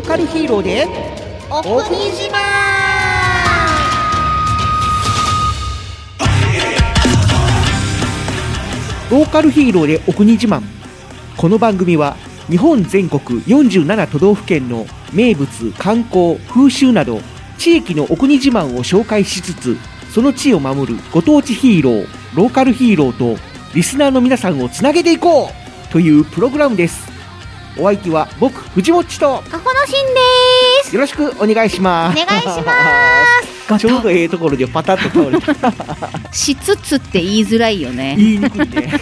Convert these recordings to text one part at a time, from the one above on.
ローカルヒーローでお国島ローカルヒーローでお国自慢この番組は日本全国47都道府県の名物観光風習など地域のお国自慢を紹介しつつその地を守るご当地ヒーローローカルヒーローとリスナーの皆さんをつなげていこうというプログラムですお相手は僕藤もっちとかほのしんです。よろしくお願いします。お願いします。ちょうどええところでパタッと倒れた。しつつって言いづらいよね。言いにくいね。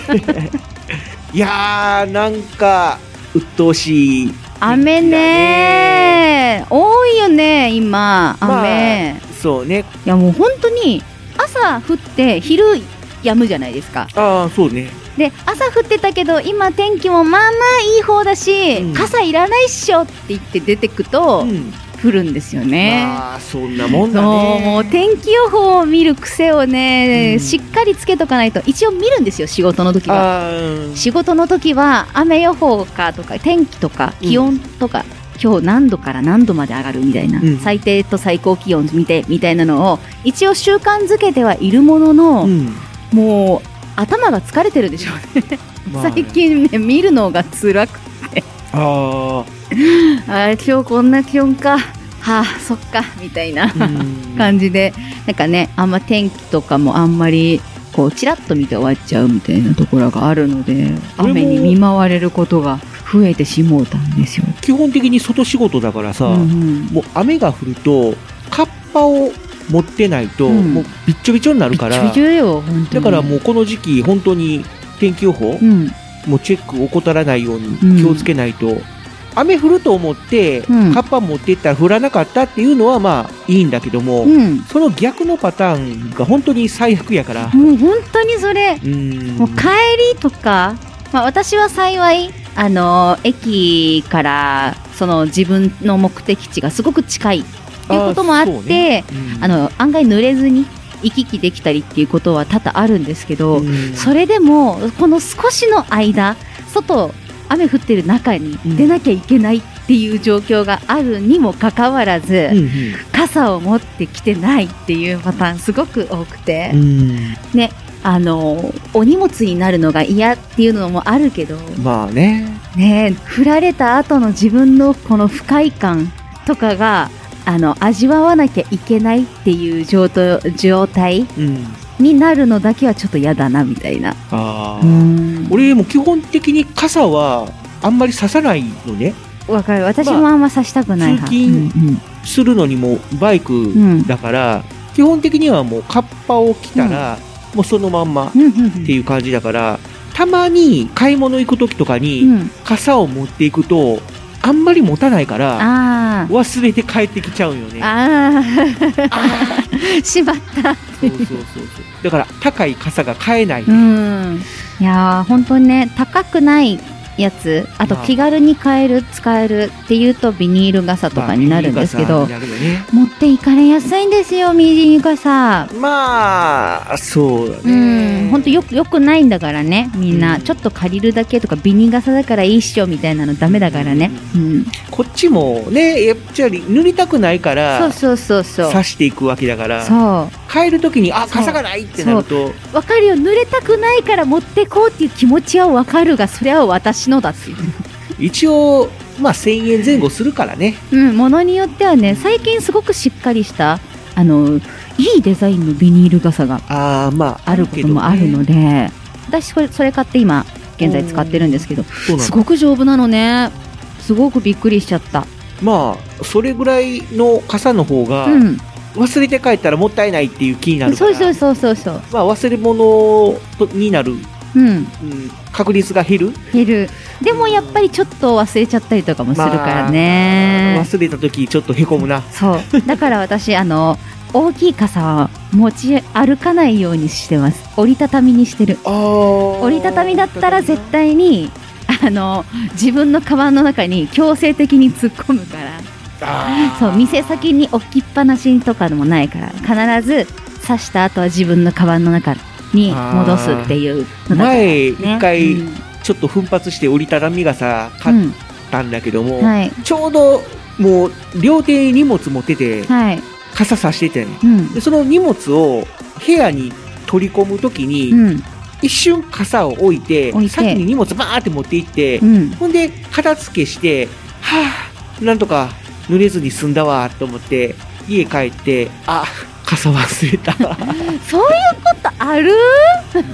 いやーなんか鬱陶しい。雨ね。多いよね、今、雨。まあそうね。いやもう本当に朝降って昼止むじゃないですか。ああそうねで、朝降ってたけど今天気もまあまあいい方だし、うん。傘いらないっしょって言って出てくとうん。降るんですよね。まあそんなもんだね。もう天気予報を見る癖をね、うん。しっかりつけとかないと一応見るんですよ仕事の時は。仕事の時は雨予報かとか天気とか気温とか、今日何度から何度まで上がるみたいな、うん。最低と最高気温見てみたいなのを一応習慣づけてはいるものの、うん。もう頭が疲れてるでしょうね、まあ最近ね見るのが辛くああー 今日こんな気温か。はあそっかみたいな感じで。なんかねあんま天気とかもあんまりこうちらっと見て終わっちゃうみたいなところがあるので雨に見舞われることが増えてしもうたんですよ。基本的に外仕事だからさ、うんうん。もう雨が降るとカッパを持ってないと、うん。もうびっちょびちょになるからだからもうこの時期本当に天気予報、うん。もうチェック怠らないようにうん。気をつけないと、雨降ると思って、うん。カッパ持っていったら降らなかったっていうのはまあいいんだけども、うん。その逆のパターンが本当に最悪やから、もう本当にそれうん。もう帰りとか、まあ、私は幸いあの駅からその自分の目的地がすごく近いっていうこともあってね。うん。あの案外濡れずに行き来できたりっていうことは多々あるんですけど、うん。それでもこの少しの間外雨降ってる中に出なきゃいけないっていう状況があるにもかかわらず、うん。傘を持ってきてないっていうパターンすごく多くて、うん。ねあのお荷物になるのが嫌っていうのもあるけどまあね。ね振られた後の自分のこの不快感とかがあの味わわなきゃいけないっていう状態になるのだけはちょっと嫌だなみたいな。ああ、うん。俺も基本的に傘はあんまりささないのね。わかる。私もあんまさしたくない派、通勤するのにもバイクだから、基本的にはもうカッパを着たら、もうそのまんまっうんうんうん。うんていう感じだからたまに買い物行く時とかにうん。傘を持っていくとあんまり持たないから忘れて帰ってきちゃうよね。あー。しまったそうそうそうそう。だから高い傘が買えない、うん。いやー本当にね高くないやつあとまあ。気軽に買える使えるっていうとビニール傘とかになるんですけど、まあね。持っていかれやすいんですよビニール傘まあそうだうねん本当よくよくないんだからねみんな、うん。ちょっと借りるだけとかビニール傘だからいいっしょみたいなのダメだからね、うん。こっちもねやっぱり塗りたくないからそうそうそうそう。刺していくわけだからそう。帰る時にあ傘がないってなると。わかるよ。濡れたくないから持ってこうっていう気持ちはわかるがそれは私のだっていう一応まあ1000円前後するからね。うんものによってはね最近すごくしっかりしたあのいいデザインのビニール傘がああまああることもあるので、私これそれ買って今現在使ってるんですけどすごく丈夫なのね。すごくびっくりしちゃった。まあそれぐらいの傘の方がうん。忘れて帰ったらもったいないっていう気になるから、そうそうそうそうそう。まあ忘れ物になる、うん。うん、確率が減る？減る。でもやっぱりちょっと忘れちゃったりとかもするからね、まあ忘れた時ちょっとへこむな。そう。だから私あの大きい傘は持ち歩かないようにしてます。折りたたみにしてる。折折りたたみだったら絶対にあの自分のカバンの中に強制的に突っ込むから。そう店先に置きっぱなしとかでもないから必ず刺した後は自分のカバンの中に戻すっていうのだから前一ね回うん。ちょっと奮発して折りたたみ傘買ったんだけども、はい。ちょうどもう両手に荷物持っててはい。傘さしてて、うん。でその荷物を部屋に取り込む時に、うん。一瞬傘を置いて先に荷物バーって持って行って、うん。ほんで片付けしてはあなんとか濡れずに済んだわと思って家帰ってあ傘忘れた。そういうことある？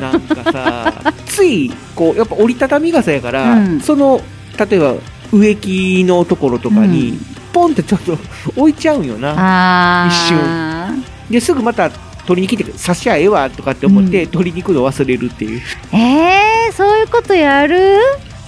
なんかさついこうやっぱ折りたたみ傘やから、うん。その例えば植木のところとかに、ポンってちょっと置いちゃうんよな。あ一瞬。ですぐまた取りに来て刺しゃええわとかって思って、うん。取りに行くの忘れるっていう。えー、そういうことやる？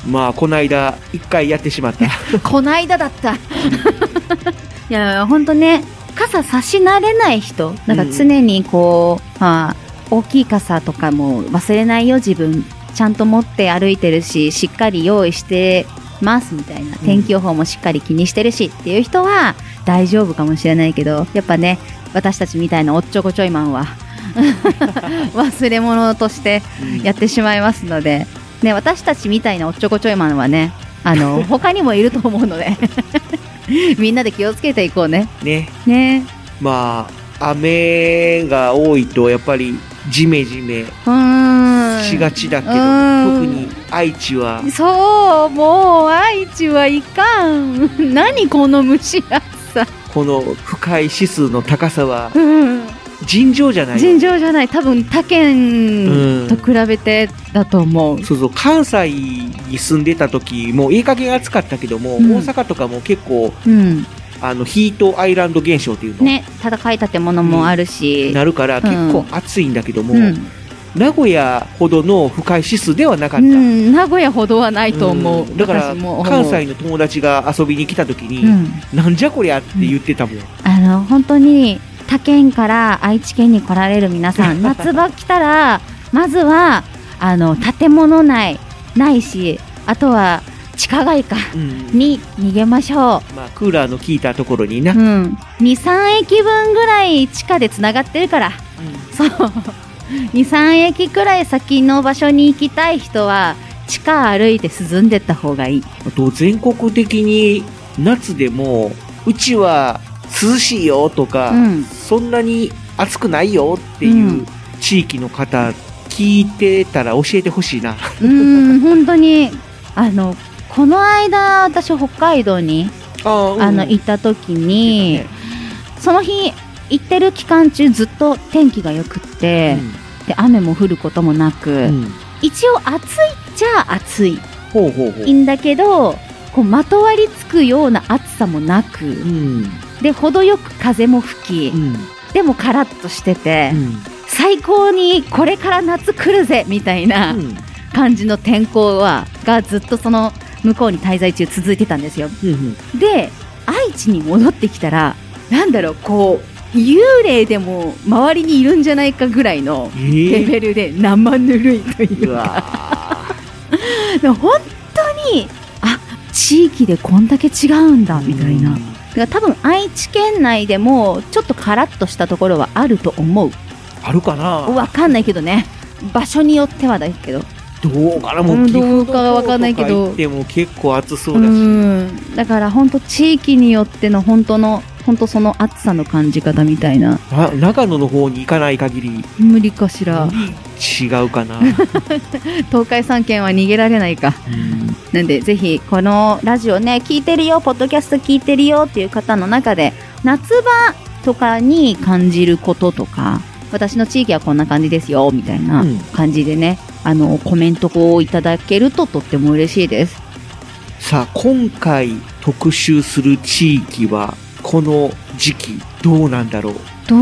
まあこの間一回やってしまった。こないだだった。いや本当ね傘差し慣れない人なんか常にこう、まあ大きい傘とかも忘れないよ。自分ちゃんと持って歩いてるししっかり用意してますみたいな。天気予報もしっかり気にしてるしっていう人は大丈夫かもしれないけどやっぱね私たちみたいなおっちょこちょいマンは 忘れ物としてやってしまいますので、ね、私たちみたいなおっちょこちょいマンはねあの 他にもいると思うので みんなで気をつけていこうね。ね。ね。まあ雨が多いとやっぱりジメジメうーん。しがちだけど、うん。特に愛知は。そうもう愛知はいかん。何この蒸し暑さ、この深い指数の高さはうん、尋常じゃない尋常じゃない。多分他県と比べてだと思う、そうそう。関西に住んでた時もういい加減暑かったけども、うん。大阪とかも結構うん。あのヒートアイランド現象っていうの、ね高い建物もあるし、なるからん。結構暑いんだけども、うん。名古屋ほどの深い指数ではなかった、うん、名古屋ほどはないと思う、うん。だから関西の友達が遊びに来た時に、うん。なんじゃこりゃって言ってたもん、あの本当に他県から愛知県に来られる皆さん 夏場来たらまずはあの建物内ないしあとは地下街かうん。に逃げましょまあ、クーラーの効いたところにな、う、うん、23駅分ぐらい地下でつながってるから。そう。23駅くらい先の場所に行きたい人は地下歩いて涼んでった方がいい。あと全国的に夏でもうちは涼しいよとか、うん。そんなに暑くないよっていううん。地域の方聞いてたら教えてほしいな。うーん本当に。あのこの間私北海道にああの行った時に、その日行ってる期間中ずっと天気が良くって、で雨も降ることもなく、うん。うん一応暑いっちゃ暑い。ほうほうほう。いいんだけどこうまとわりつくような暑さもなく、うんで程よく風も吹き、うん。でもカラッとしてて、うん。最高にこれから夏来るぜみたいなうん。感じの天候はがずっとその向こうに滞在中続いてたんですよ。うんで愛知に戻ってきたらなんだろうこう幽霊でも周りにいるんじゃないかぐらいのえーレベルで生ぬるいといううかわ でも本当にあ地域でこんだけ違うんだーみたいな。だから多分愛知県内でもちょっとカラッとしたところはあると思う。あるかな？わかんないけどね。場所によってはだけど。どうかな？もううんどうかはわかんないけど。岐阜とか行っても結構暑そううだし。ん。だから本当地域によっての本当のほんとその暑さの感じ方みたいな。あ長野の方に行かない限り、無理かしら。違うかな。東海3県は逃げられないか。なんで、ぜひ、このラジオね、聞いてるよ、ポッドキャスト聞いてるよっていう方の中で、夏場とかに感じることとか、私の地域はこんな感じですよ、みたいなうん感じでね、あの、コメントをいただけるととっても嬉しいです。さあ、今回特集する地域は、この時期どうなんだろう？ど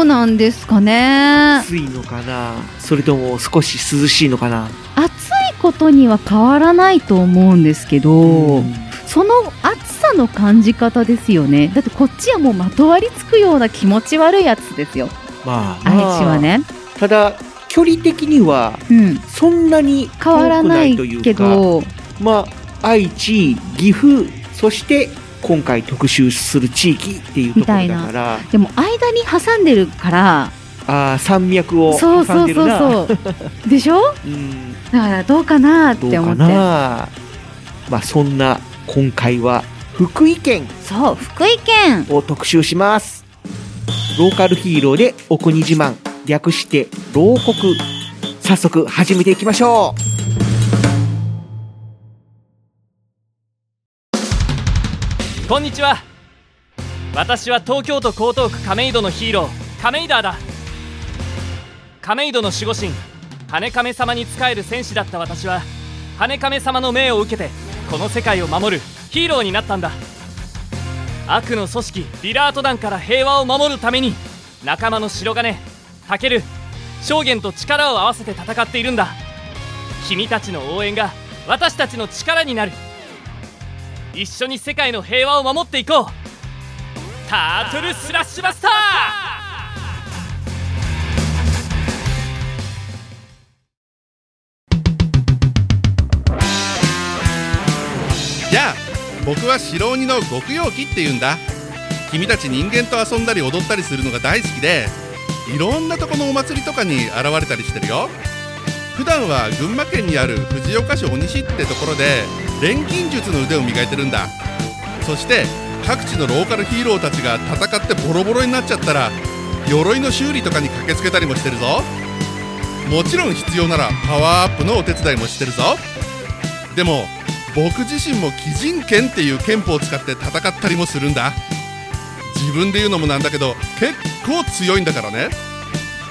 うなんですかね暑いのかな？それとも少し涼しいのかな？暑いことには変わらないと思うんですけど、うんその暑さの感じ方ですよね。だってこっちはもうまとわりつくような気持ち悪いやつですよ。まあ、愛知はね。ただ、距離的には、うん。そんなに変わらないというか、ど、まあ、愛知、岐阜、そして今回特集する地域っていうところだから、でも間に挟んでるから、ああ、山脈をそうそうそう。そう。でしょ？うんだからどうかなって思って。な。まあ、そんな今回は福井県そう、福井県。を特集します。ローカルヒーローでお国自慢、略して牢国。早速始めていきましょこんにちは。私は東京都江東区亀戸のヒーロー亀井ダーだ。亀戸の守護神羽亀様に仕える戦士だった私は羽亀様の命を受けてこの世界を守るヒーローになったんだ。悪の組織リラート団から平和を守るために仲間の白金タケル証言と力を合わせて戦っているんだ。君たちの応援が私たちの力になる。一緒に世界の平和を守っていこう。タートルスラッシュバスター。やあ僕は白鬼の極陽気って言うんだ。君たち人間と遊んだり踊ったりするのが大好きでいろんなとこのお祭りとかに現れたりしてるよ。普段は群馬県にある藤岡市鬼市ってところで錬金術の腕を磨いてるんだ。そして各地のローカルヒーローたちが戦ってボロボロになっちゃったら鎧の修理とかに駆けつけたりもしてるぞ。もちろん必要ならパワーアップのお手伝いもしてるぞ。でも僕自身も鬼人剣っていう剣法を使って戦ったりもするんだ。自分で言うのもなんだけど結構強いんだからね。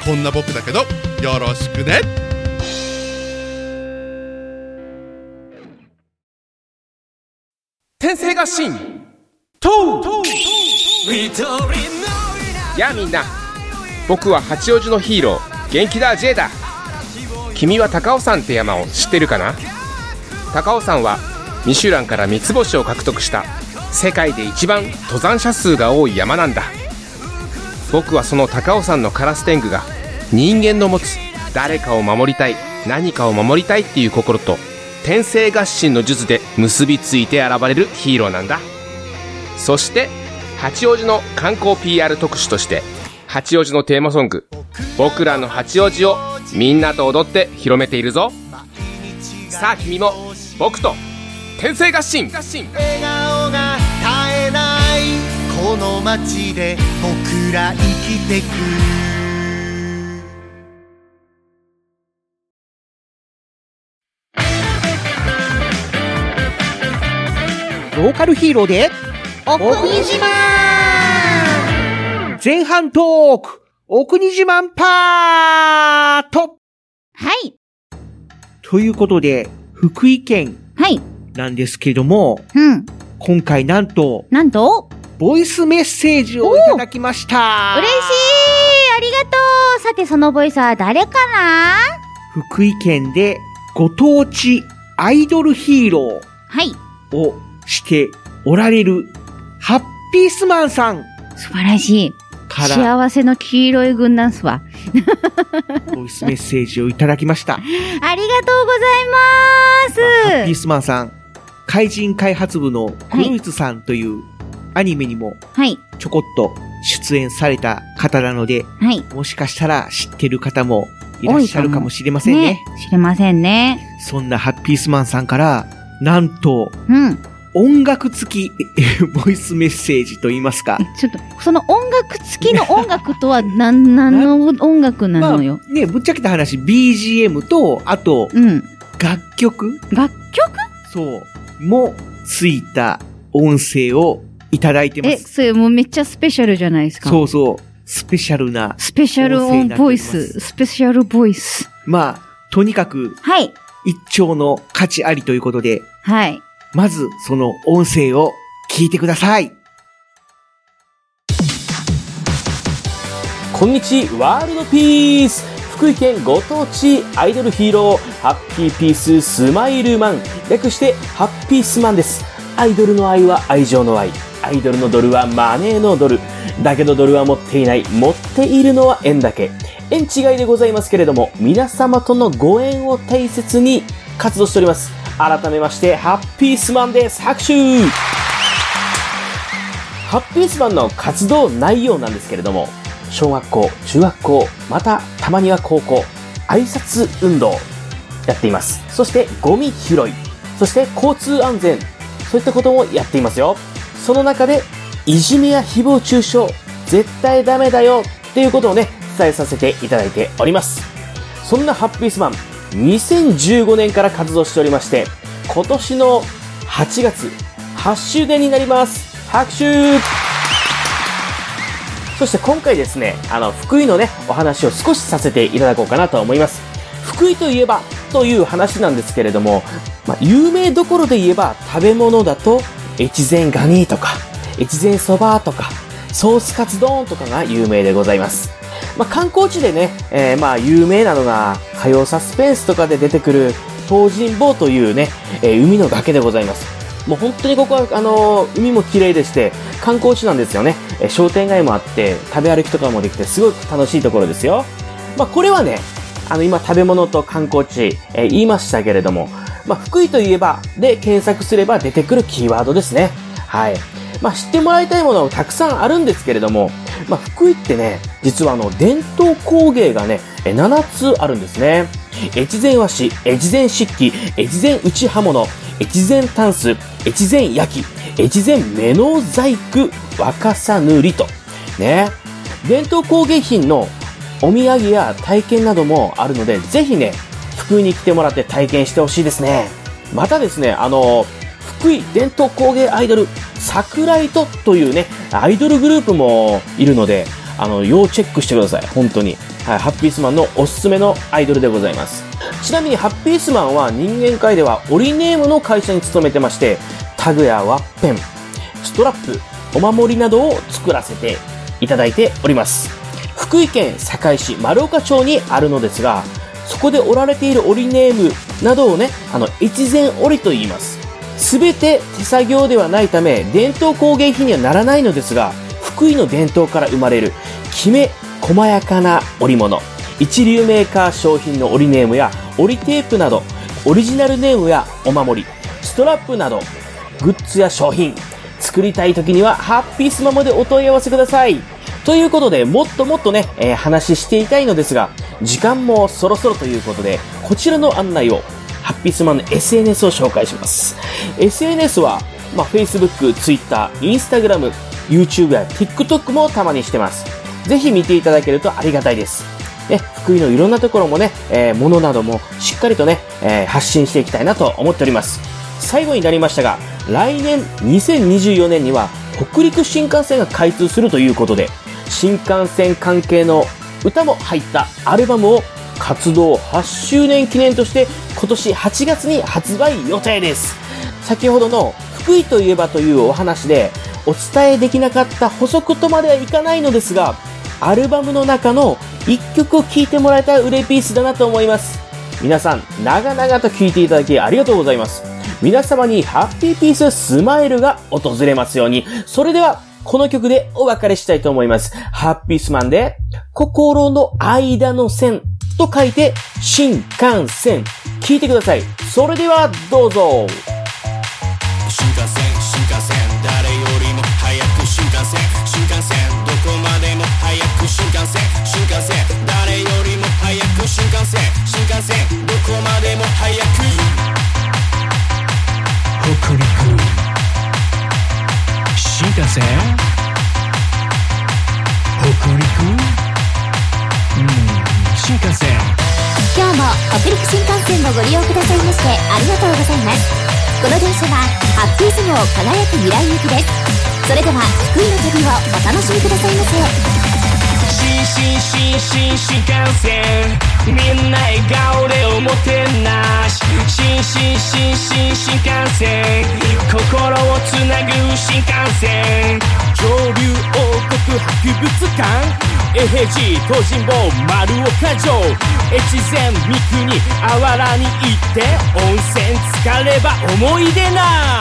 こんな僕だけどよろしくね。天性合心とやあみんな。僕は八王子のヒーロー元気だ J だ。君は高尾山って山を知ってるかな？高尾山はミシュランから三つ星を獲得した世界で一番登山者数が多い山なんだ。僕はその高尾山のカラス天狗が人間の持つ誰かを守りたい何かを守りたいっていう心と天性合心の術で結びついて現れるヒーローなんだ。そして八王子の観光 PR 特集として八王子のテーマソング「僕らの八王子」をみんなと踊って広めているぞ。さあ君も僕と天性合心。笑顔が絶えないこの街で僕ら生きてく。ローカルヒーローで、お国自慢前半トーク、お国自慢パートはい。ということで、福井県はい。なんですけども、うん。今回なんと、なんと、ボイスメッセージをいただきました。嬉しいありがとうさて、そのボイスは誰かな？福井県でご当地アイドルヒーロはい。ーをしておられるハッピースマンさん素晴らしい。から幸せの黄色い軍団っすわ。ボイスメッセージをいただきました。ありがとうございハッピーます。スマンさん、怪人開発部のクロイツさんというアニメにもはい。ちょこっと出演された方なので、はい。もしかしたら知ってる方もいらっしゃるかもしれませんね。知れませんね。そんなハッピースマンさんから、なんと、うん。音楽付きえボイスメッセージと言いますか。ちょっと、その音楽付きの音楽とは何、何の？音楽なのよ。ね、ぶっちゃけた話、BGM と、あと、うん。楽曲？楽曲？そう。も、ついた音声をいただいてまえ、す。それもうめっちゃスペシャルじゃないですか？そうそう。スペシャルな。スペシャルオンボイス。スペシャルボイス。まあ、とにかく、はい。一丁の価値ありということで、はい。まず、その音声を聞いてください。こんにちワールドピース。福井県ご当地アイドルヒーローハッピーピーススマイルマン。略してハッピースマンです。アイドルの愛は愛情の愛。アイドルのドルはマネーのドル。だけどドルは持っていない。持っているのは円だけ。円違いでございますけれども皆様とのご縁を大切に活動しております。改めましてハッピースマンです拍手ハッピースマンの活動内容なんですけれども、小学校、中学校、またたまには高校、挨拶運動やっています。そしてゴミ拾い、そして交通安全、そういったこともやっていますよ。その中で、いじめや誹謗中傷、絶対ダメだよっていうことをね、伝えさせていただいております。そんなハッピースマン、2015年から活動しておりまして、今年の8月、8周年になります。拍手そして今回ですね、あの、福井のね、お話を少しさせていただこうかなと思います。福井といえばという話なんですけれども、まあ、有名どころで言えば食べ物だと、越前ガニとか、越前そばとか、ソースカツ丼とかが有名でございます。まあ、観光地でね、えーまあ、有名なのが、火曜サスペンスとかで出てくる、東尋坊というね、えー海の崖でございます。もう本当にここは、あのー海も綺麗でして、観光地なんですよね。えー商店街もあって、食べ歩きとかもできて、すごく楽しいところですよ。まあ、これはね、あの、今食べ物と観光地、え言いましたけれども、まあ、福井といえば、で検索すれば出てくるキーワードですね。はい。まあ、知ってもらいたいものはたくさんあるんですけれども、まあ、福井ってね、実はあの、伝統工芸がね、7つあるんですね。越前和紙、越前漆器、越前打ち刃物、越前タンス、越前焼き、越前目の細工、若さ塗りと。ね。伝統工芸品のお土産や体験などもあるので、ぜひね、福井に来てもらって体験してほしいですね。またですね、あの、福井伝統工芸アイドル、桜井とというね、アイドルグループもいるので、あの、要チェックしてください。本当に。はい、ハッピースマンのおすすめのアイドルでございます。ちなみにハッピースマンは人間界ではオリネームの会社に勤めてまして、タグやワッペン、ストラップ、お守りなどを作らせていただいております。福井県坂井市丸岡町にあるのですが、そこで織られている織りネームなどをね、あの、越前織と言います。すべて手作業ではないため、伝統工芸品にはならないのですが、福井の伝統から生まれる、きめ細やかな織物、一流メーカー商品の織りネームや織りテープなど、オリジナルネームやお守り、ストラップなど、グッズや商品、作りたい時にはハッピースマまでお問い合わせください。ということで、もっともっとね、えー話していたいのですが、時間もそろそろということで、こちらの案内を、ハッピースマンの SNS を紹介します。SNS は、まあ、Facebook、Twitter、Instagram、YouTube や TikTok もたまにしてます。ぜひ見ていただけるとありがたいです。ね、福井のいろんなところもね、えー、ものなどもしっかりとね、えー発信していきたいなと思っております。最後になりましたが、来年2024年には北陸新幹線が開通するということで、新幹線関係の歌も入ったアルバムを活動8周年記念として今年8月に発売予定です。先ほどの福井といえばというお話でお伝えできなかった補足とまではいかないのですが、アルバムの中の1曲を聴いてもらえたら嬉ピースだなと思います。皆さん、長々と聴いていただきありがとうございます。皆様にハッピーピーススマイルが訪れますように。それでは、この曲でお別れしたいと思います。ハッピースマンで、心の間の線と書いて、新幹線。聴いてください。それでは、どうぞ。新幹線新幹線誰よりも早く新幹線新幹線どこまでも早く新幹線新幹線誰よりも早く新幹線新幹線どこまでも早く風北陸？うん新幹線。今日も北陸新幹線をご利用くださいましてありがとうございます。この電車はハッピー相撲輝く未来行きです。それでは福井の旅をお楽しみくださいませ。新新新新新幹線。みんな笑顔でおもてなし新新新新新幹線。心をつなぐ新幹線。上流王国博物館。えへじ東尋坊丸岡城。越前三国あわらに行って温泉浸かれば思い出な。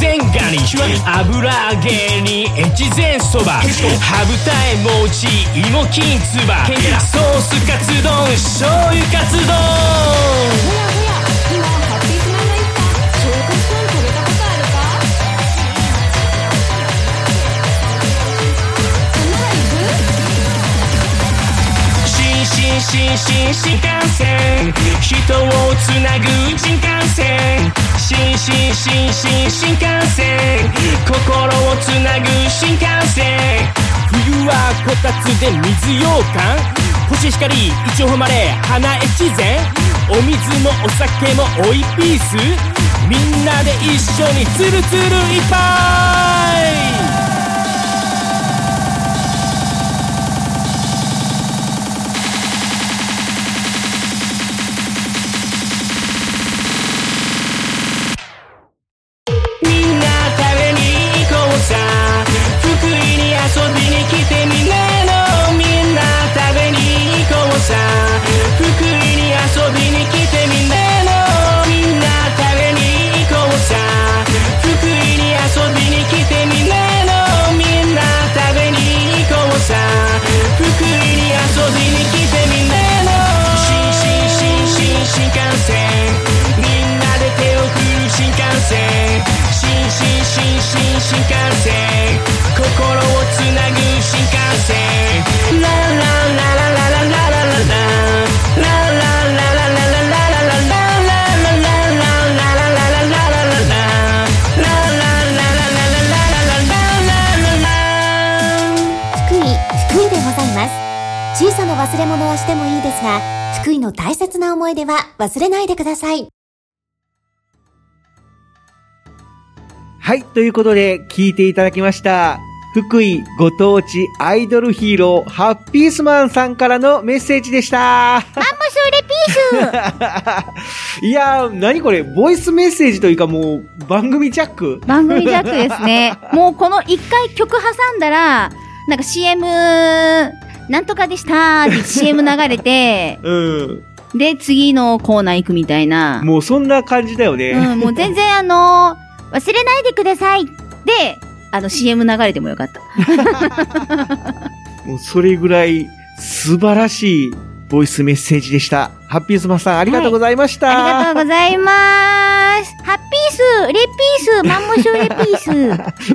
前ガニ油揚げに越前そば。歯羽二重餅芋きんつばソースカツ丼醤油カツ丼。新新新幹線人をつなぐ新幹線新新新新新幹線心をつなぐ新幹線冬はこたつで水羊羹星光一応ほまれ花越前お水もお酒もおいピースみんなで一緒にツルツルいっぱいは忘れないでくださいはい、ということで、聞いていただきました。福井ご当地アイドルヒーロー、ハッピースマンさんからのメッセージでした。マンモスレピース いやー、何これ、ボイスメッセージというかもう、番組ジャック？番組ジャックですね。もうこの一回曲挟んだら、なんか CM、なんとかでしたーって CM 流れて、うん。で、次のコーナー行くみたいな。もうそんな感じだよね。うん、もう全然あのー忘れないでくださいで、あの CM 流れてもよかった。もうそれぐらい素晴らしいボイスメッセージでした。ハッピースマンさん、ありがとうございました。ありがとうございます。ハッピース、レピース、マンモスレピ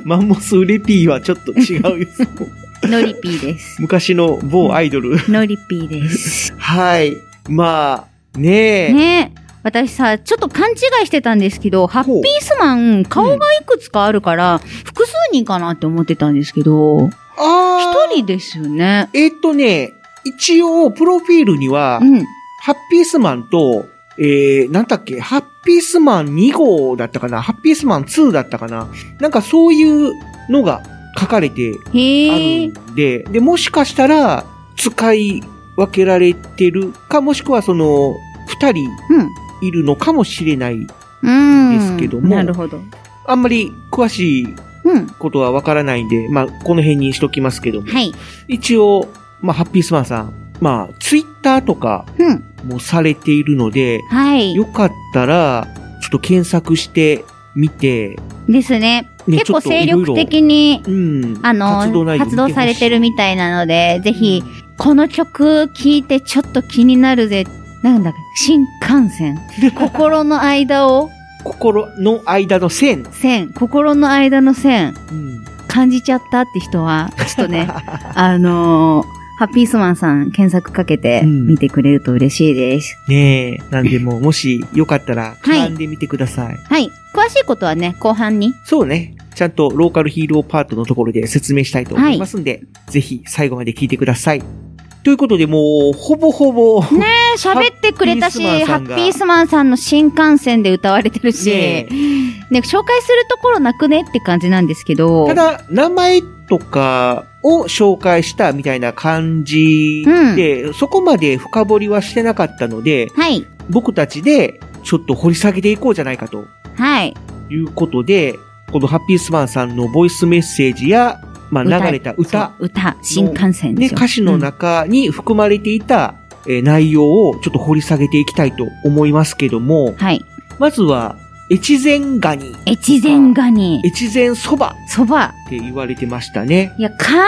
ー マンモスウレピーはちょっと違うよ。ス。ノリピーです。昔の某アイドル。ノリピーです。はい。まあ、ねえ。ね私さ、ちょっと勘違いしてたんですけど、ハッピースマン、顔がいくつかあるから、複数人かなって思ってたんですけど、あ一人ですよね。えーっとね、一応、プロフィールには、ハッピースマンと、えー、なんだっけ、ハッピースマン2号だったかな、ハッピースマン2だったかな、なんかそういうのが書かれてあへるんで、で、もしかしたら、使い分けられてるか、もしくはその、二人いるのかもしれないうん。ですけどもなるほど。あんまり詳しいことはわからないんで、まあ、この辺にしときますけども。はい。一応、まあ、ハッピースマンさん、まあ、ツイッターとかもされているので、はい。よかったら、ちょっと検索してみて、ですね。ね結構精力的に、うん、あの、活動活動されてるみたいなので、ぜひ、この曲聴いてちょっと気になるぜ。なんだか、新幹線。心の間を、心の間の線。線。心の間の線。感じちゃったって人は、ちょっとね、あのーハッピースマンさん検索かけて見てくれると嬉しいです。ねえ、なんでもう、もしよかったら、絡んでみてください。はい。詳しいことはね、後半に。そうね。ちゃんとローカルヒーローパートのところで説明したいと思いますんで、ぜひ最後まで聞いてください。ということで、もう、ほぼほぼ、ねえ、喋ってくれたし、ハッピースマンさんの新幹線で歌われてるし、ねね紹介するところなくねって感じなんですけど。ただ、名前とかを紹介したみたいな感じで、そこまで深掘りはしてなかったので、はい。僕たちでちょっと掘り下げていこうじゃないかとはい。いうことで、このハッピースマンさんのボイスメッセージや、まあ、流れた歌歌、新幹線でね。歌詞の中に含まれていた、えー内容をちょっと掘り下げていきたいと思いますけども、はい。まずは、越前ガニ。越前ガニ。越前そば。そば。って言われてましたね。いや、カニ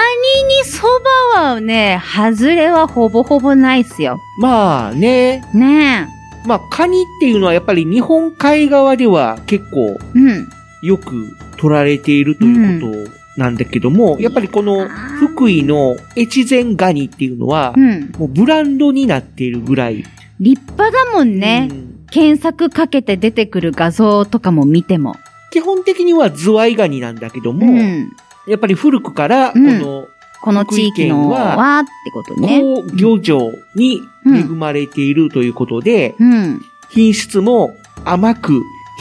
にそばはね、外れはほぼほぼないっすよ。まあね。ねまあ、カニっていうのはやっぱり日本海側では結構え。うん。よく取られているということなんだけども、やっぱりこの福井の越前ガニっていうのは、うん。もうブランドになっているぐらい。立派だもんね。検索かけて出てくる画像とかも見ても。基本的にはズワイガニなんだけども、うんやっぱり古くからこうんの、この地域のはってことね。高漁場に恵まれているということで、うん。品質も甘く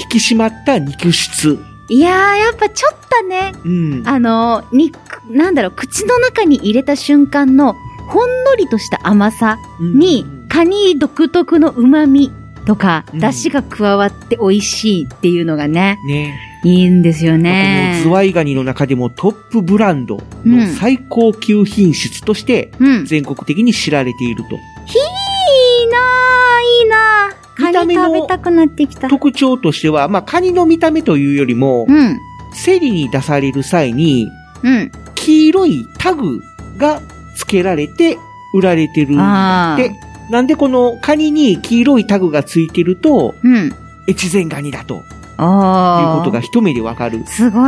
引き締まった肉質。いやー、やっぱちょっとね、うん。あの、肉、なんだろう、口の中に入れた瞬間の、ほんのりとした甘さに、カニ独特の旨味とか、出汁が加わって美味しいっていうのがね、ね。いいんですよこのね。ズワイガニの中でもトップブランドうんの最高級品質としてうん全国的に知られていると。いいなーいいなーカニ食べたくなってきた。特徴としては、まあ、カニの見た目というよりも、うん。競りに出される際に、うん。黄色いタグが付けられて売られてるんだって。なんでこのカニに黄色いタグが付いてると、うん。越前ガニだということが一目でわかるすご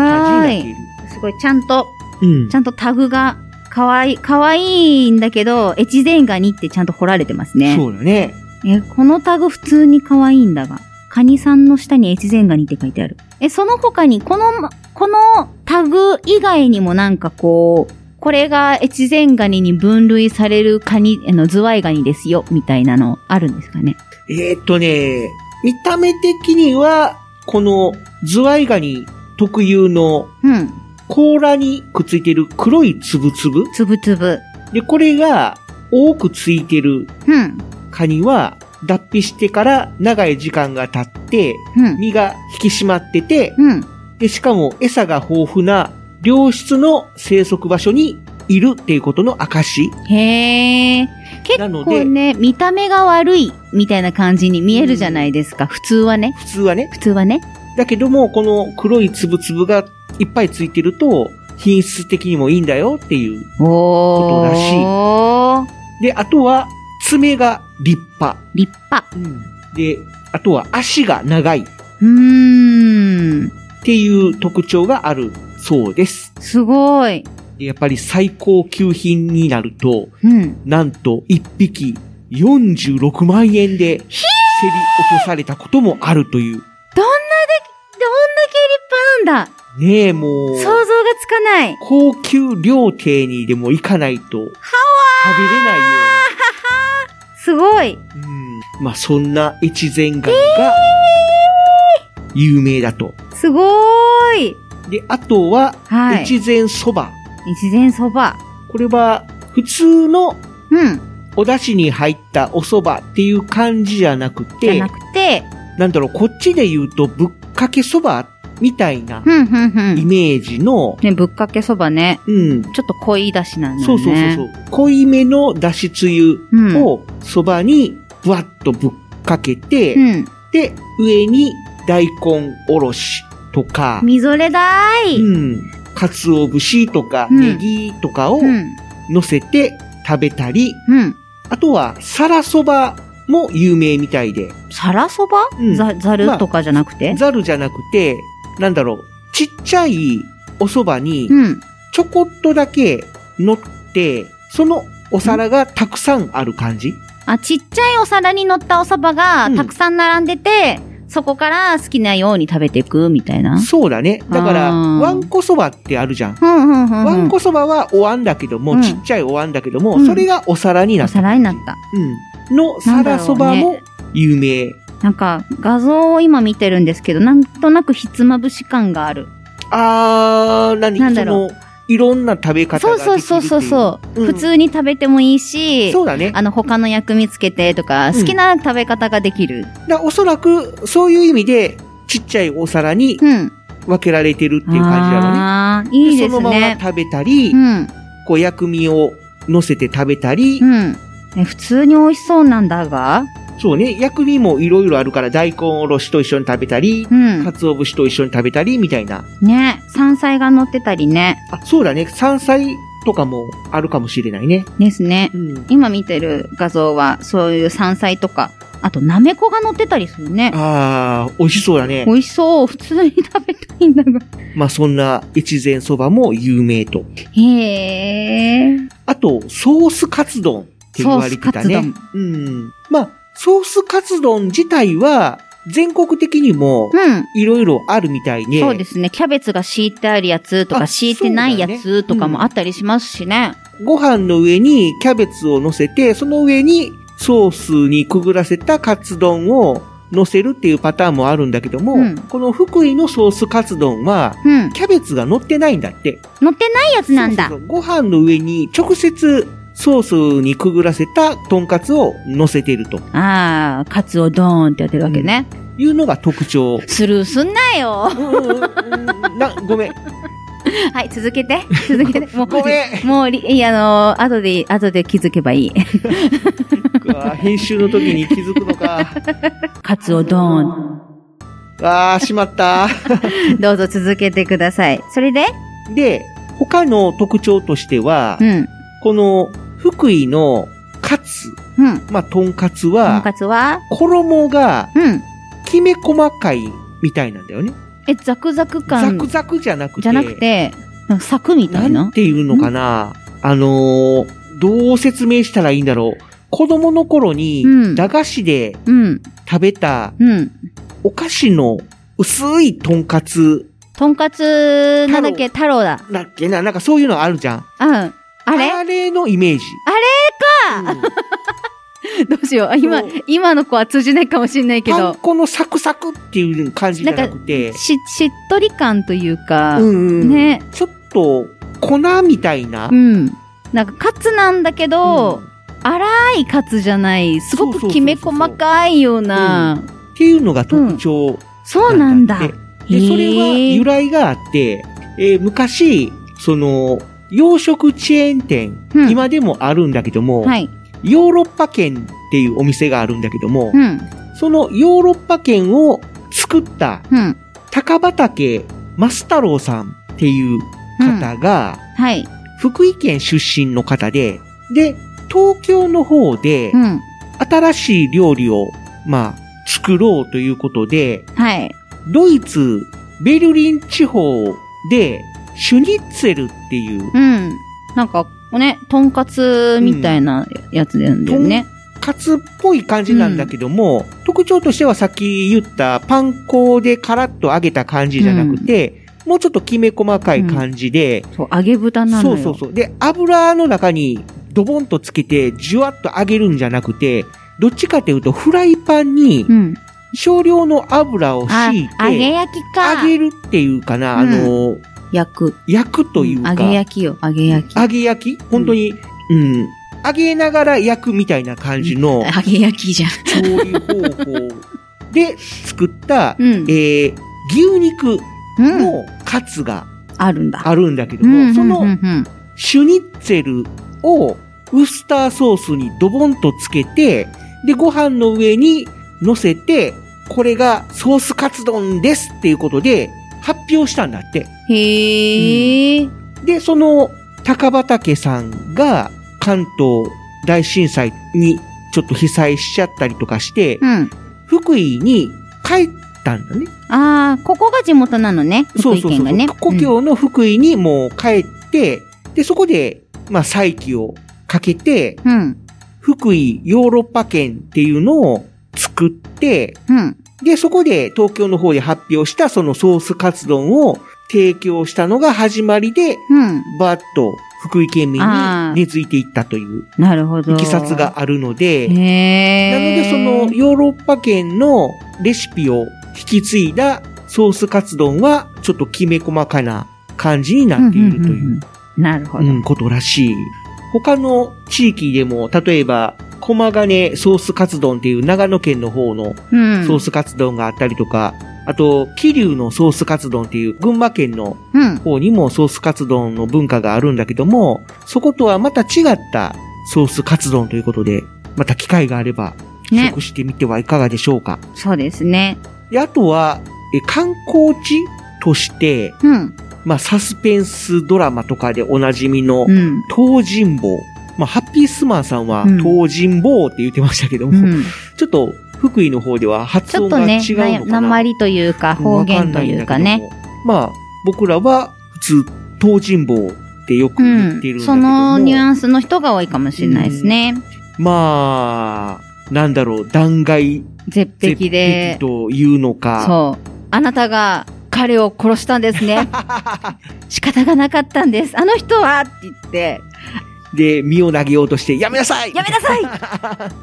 い。すごい、ちゃんと、うんちゃんとタグが、かわいい、かわいいんだけど、越前ガニってちゃんと掘られてますね。そうだね。え、このタグ普通に可愛いんだが。カニさんの下に越前ガニって書いてある。え、その他に、この、このタグ以外にもなんかこう、これが越前ガニに分類されるカニ、あの、ズワイガニですよ、みたいなのあるんですかね？えーっとね、見た目的には、このズワイガニ特有のうん。甲羅にくっついてる黒いつぶつぶつぶつぶ。で、これが多くついてるうん。カニは脱皮してから長い時間が経って、うん身が引き締まってて、うん。で、しかも餌が豊富な良質の生息場所にいるっていうことの証。へえ。結構ね、見た目が悪いみたいな感じに見えるじゃないですか。普通はね。普通はね。普通はね。だけども、この黒いつぶつぶがいっぱいついてると、品質的にもいいんだよっていうことらしい。で、あとは、爪が立派。立派。で、あとは足が長い。っうーん。ていう特徴があるそうです。すごい。でやっぱり最高級品になると、うん。なんと1匹46万円で競り落とされたこともあるという。どんなで、どんだけ立派なんだねえ、もう。想像がつかない。高級料亭にでも行かないと食べれないよすごい。うん。まあそんな越前ガニが有名だと。すごーい。で、あとは、はい越前そば。越前そば。これは普通のうん。お出汁に入ったお蕎麦っていう感じじゃなくて、じゃなくて、なんだろう、こっちで言うとぶっかけそばみたいなふんふんふん。イメージの、ね、ぶっかけそばね。うん。ちょっと濃いだしなんだね。そうそうそうそう。濃いめのだしつゆをそばにぶわっとぶっかけて、うん。で、上に大根おろしとか、みぞれだーい。うん。鰹節とか、うんネギとかをうん。乗せて食べたり、うん。あとは、皿そばも有名みたいで。皿そば？うんざ、ざるとかじゃなくて？ざるじゃなくて、なんだろう、ちっちゃいお蕎麦に、うん。ちょこっとだけ乗って、そのお皿がたくさんある感じ？あ、ちっちゃいお皿に乗ったお蕎麦がたくさん並んでて、そこから好きなように食べていくみたいな。そうだね。だから、わんこそばってあるじゃん。わんこそばはお椀だけども、うんちっちゃいお椀だけども、うんそれがお皿になおった。皿になった。うん。の皿そばも有名。なんか、画像を今見てるんですけど、なんとなくひつまぶし感がある。あー、何？なんだろういろんな食べ方そうができるそうそうそうそう、うん普通に食べてもいいし、そうだね。あの、他の薬味つけてとか、うん好きな食べ方ができる。だおそらく、そういう意味で、ちっちゃいお皿にうん。分けられてるっていう感じだろうね。あーいいですそのままね。食べたり、うん。こう薬味を乗せて食べたり、うん。ね普通に美味しそうなんだが、そうね、薬味もいろいろあるから、大根おろしと一緒に食べたり、うん。鰹節と一緒に食べたり、みたいな。ね、山菜が乗ってたりね。あ、そうだね、山菜とかもあるかもしれないね。ですね。うん。今見てる画像は、そういう山菜とか、あと、なめこが乗ってたりするね。あー、美味しそうだね美。味しそう。普通に食べたいんだが。まあそんな越前そばも有名と。へー。あと、ソースカツ丼って言われてたソースカツね。うん。まあ、ソースカツ丼自体は、全国的にも、うん。いろいろあるみたいで。そうですね。キャベツが敷いてあるやつとあか、敷いてないやつとかもあったりしますしね。ご飯の上にキャベツを乗せて、その上にソースにくぐらせたカツ丼を乗せるっていうパターンもあるんだけども、うんこの福井のソースカツ丼は、うん。キャベツが乗ってないんだって。乗ってないやつなんだ。そうそうそうご飯の上に直接ソースにくぐらせたとんかつを乗せてるとああ、カツをドーンってやってるわけね。いうのが特徴。スルーすんなよ。な、ごめん。はい、続けて。続けて。もう、ごめんもうり、いや、あの、後で、後で気づけばいい。編集の時に気づくのか。カツをドーン。あー、しまった。どうぞ続けてください。それで？で、他の特徴としては、うん。この福井のカツ、うん。まあ、とんかつとんは、かつは？衣がうん。きめ細かいみたいなんだよね。え、ザクザクザ感クザクじゃなくて。じゃなくて、なんかサクみたいな？んなていうのかな？あのーどう説明したらいいんだろう。子供の頃にうん、駄菓子でうん。食べたうん。お菓子の薄いとんかつとんかつ、なんだっけ、太郎だ。だっけな、なんかそういうのあるじゃん。うん。あれ？あれのイメージ。あれか、どうしよう。あ今今の子は通じないかもしれないけど、パン粉のサクサクっていう感じじゃなくて、し、しっとり感というか、うんうん。ね。ちょっと粉みたいな。う。ん。なんかカツなんだけど、粗いカツじゃない、すごくきめ細かいような、っていうのが特徴。そうなんだ。で、それは由来があって、えー昔、その、洋食チェーン店、うん今でもあるんだけども、はい。ヨーロッパ圏っていうお店があるんだけども、うん。そのヨーロッパ圏を作ったうん。高畑増太郎さんっていう方が、はい。福井県出身の方で、で、東京の方でう、ん。新しい料理を、まあ、作ろうということで、はい。ドイツ、ベルリン地方で、シュニッツェルっていう、うん。なんか、ね、とんかつみたいなやつなんだよね。カツっぽい感じなんだけども、特徴としてはさっき言ったパン粉でカラッと揚げた感じじゃなくて、もうちょっときめ細かい感じで、そう、揚げ豚なのよ。そうそうそう。で、油の中にドボンとつけて、じゅわっと揚げるんじゃなくて、どっちかというと、フライパンにうん。少量の油をあ、敷いて、揚げ焼きか。揚げるっていうかな、あの、焼く。焼くというか、揚げ焼きよ、揚げ焼き。揚げ焼き？本当に、うん、揚げながら焼くみたいな感じの揚げ焼きじゃん。調理方法で作った、うんえー牛肉のカツがあるんだ。あるんだけども、うんうんうんうんそのシュニッツェルをウスターソースにドボンとつけて、で、ご飯の上に乗せて、これがソースカツ丼ですっていうことで発表したんだって。へえ。で、その高畑さんが関東大震災にちょっと被災しちゃったりとかして、うん。福井に帰ったんだね。ああ、ここが地元なのね。福井県がね。故郷の福井にもう帰って、で、そこで、まあ、再起をかけて、うん。福井ヨーロッパ圏っていうのを作って、うん。で、そこで東京の方で発表したそのソースカツ丼を提供したのが始まりで、うん。バーッと福井県民に根付いていったというなるほど。いきさつがあるので。なのでそのヨーロッパ圏のレシピを引き継いだソースカツ丼はちょっときめ細かな感じになっているという、なるほど。うんことらしい。他の地域でも、例えば、駒金ソースカツ丼っていう長野県の方のうん。ソースカツ丼があったりとか、あと、桐生のソースカツ丼っていう群馬県のうん。方にもソースカツ丼の文化があるんだけども、そことはまた違ったソースカツ丼ということで、また機会があれば、ね食してみてはいかがでしょうか。そうですね。で、あとは、え観光地として、うん。まあ、サスペンスドラマとかでおなじみの、うん。東尋坊。まあ、ハッピースマンさんはうん東尋坊って言ってましたけども、うん。ちょっと福井の方では発ちょっとね音が違うのか、な。な鉛というか方言というかね。まあ、僕らは普通、東尋坊ってよくうん言ってるん。だけども、そのニュアンスの人が多いかもしれないですね。まあ、なんだろう、弾劾絶壁で。というのか。そう。あなたが彼を殺したんですね。仕方がなかったんです。あの人はって言って、で、身を投げようとして、やめなさいやめなさい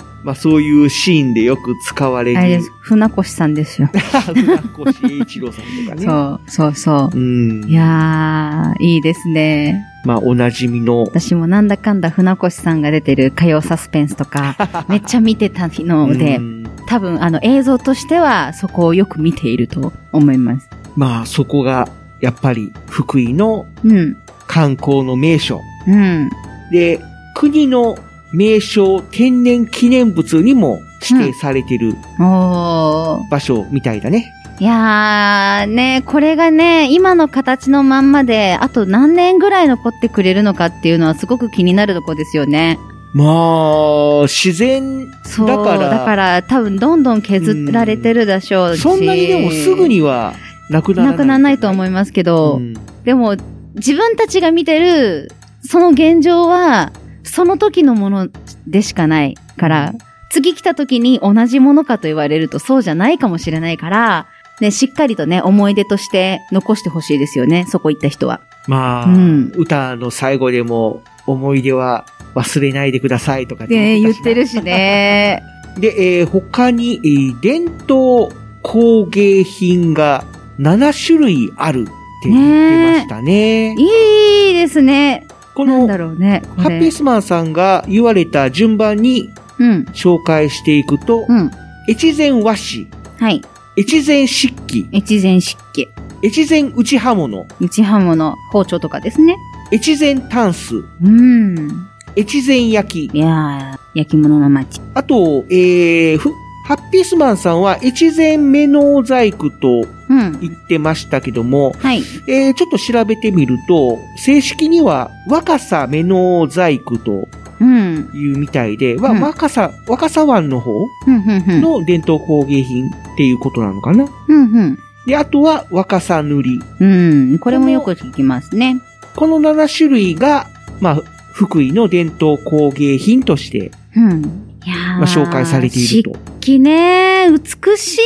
まあそういうシーンでよく使われる。あれです。船越さんですよ。船越英一郎さんとかね。そう、そうそう。うん。いやー、いいですね。まあおなじみの。私もなんだかんだ船越さんが出てる火曜サスペンスとか、めっちゃ見てたのでう、ん多分あの映像としてはそこをよく見ていると思います。まあそこが、やっぱり福井のうん。観光の名所。うん。で、国の名勝天然記念物にも指定されてるおー。場所みたいだね。いやー、ね、これがね、今の形のまんまで、あと何年ぐらい残ってくれるのかっていうのはすごく気になるとこですよね。まあ、自然そう。だから、だから多分どんどん削られてるでしょうし。そんなにでもすぐにはなくならない。なくならないと思いますけど、でも自分たちが見てるその現状はその時のものでしかないから、次来た時に同じものかと言われるとそうじゃないかもしれないから、ね、しっかりとね、思い出として残してほしいですよね、そこ行った人は。まあ、うん歌の最後でも思い出は忘れないでくださいとかで、言言ってってるしね。で、えー他に、えー伝統工芸品が7種類あるって言ってましたね。いいですね。この、ハッピースマンさんが言われた順番にうん。紹介していくと、うん。越前和紙、はい。越前漆器、越前漆器。越前内刃物、内刃物、包丁とかですね。越前タンス、うん。越前焼き。いやー、焼き物の街。あと、えー、ふハッピースマンさんは越前目の細工とうん。言ってましたけども、はい。えー、ちょっと調べてみると、正式には若さ目の細工とうん。いうみたいで、はうん若さ、若さ湾の方うん、うん、うん。の伝統工芸品っていうことなのかな？うん、うん。で、あとは若さ塗り。うん。これもよく聞きますね。この7種類が、まあ、福井の伝統工芸品として、うん。まあ、紹介されていると。漆器ね、美し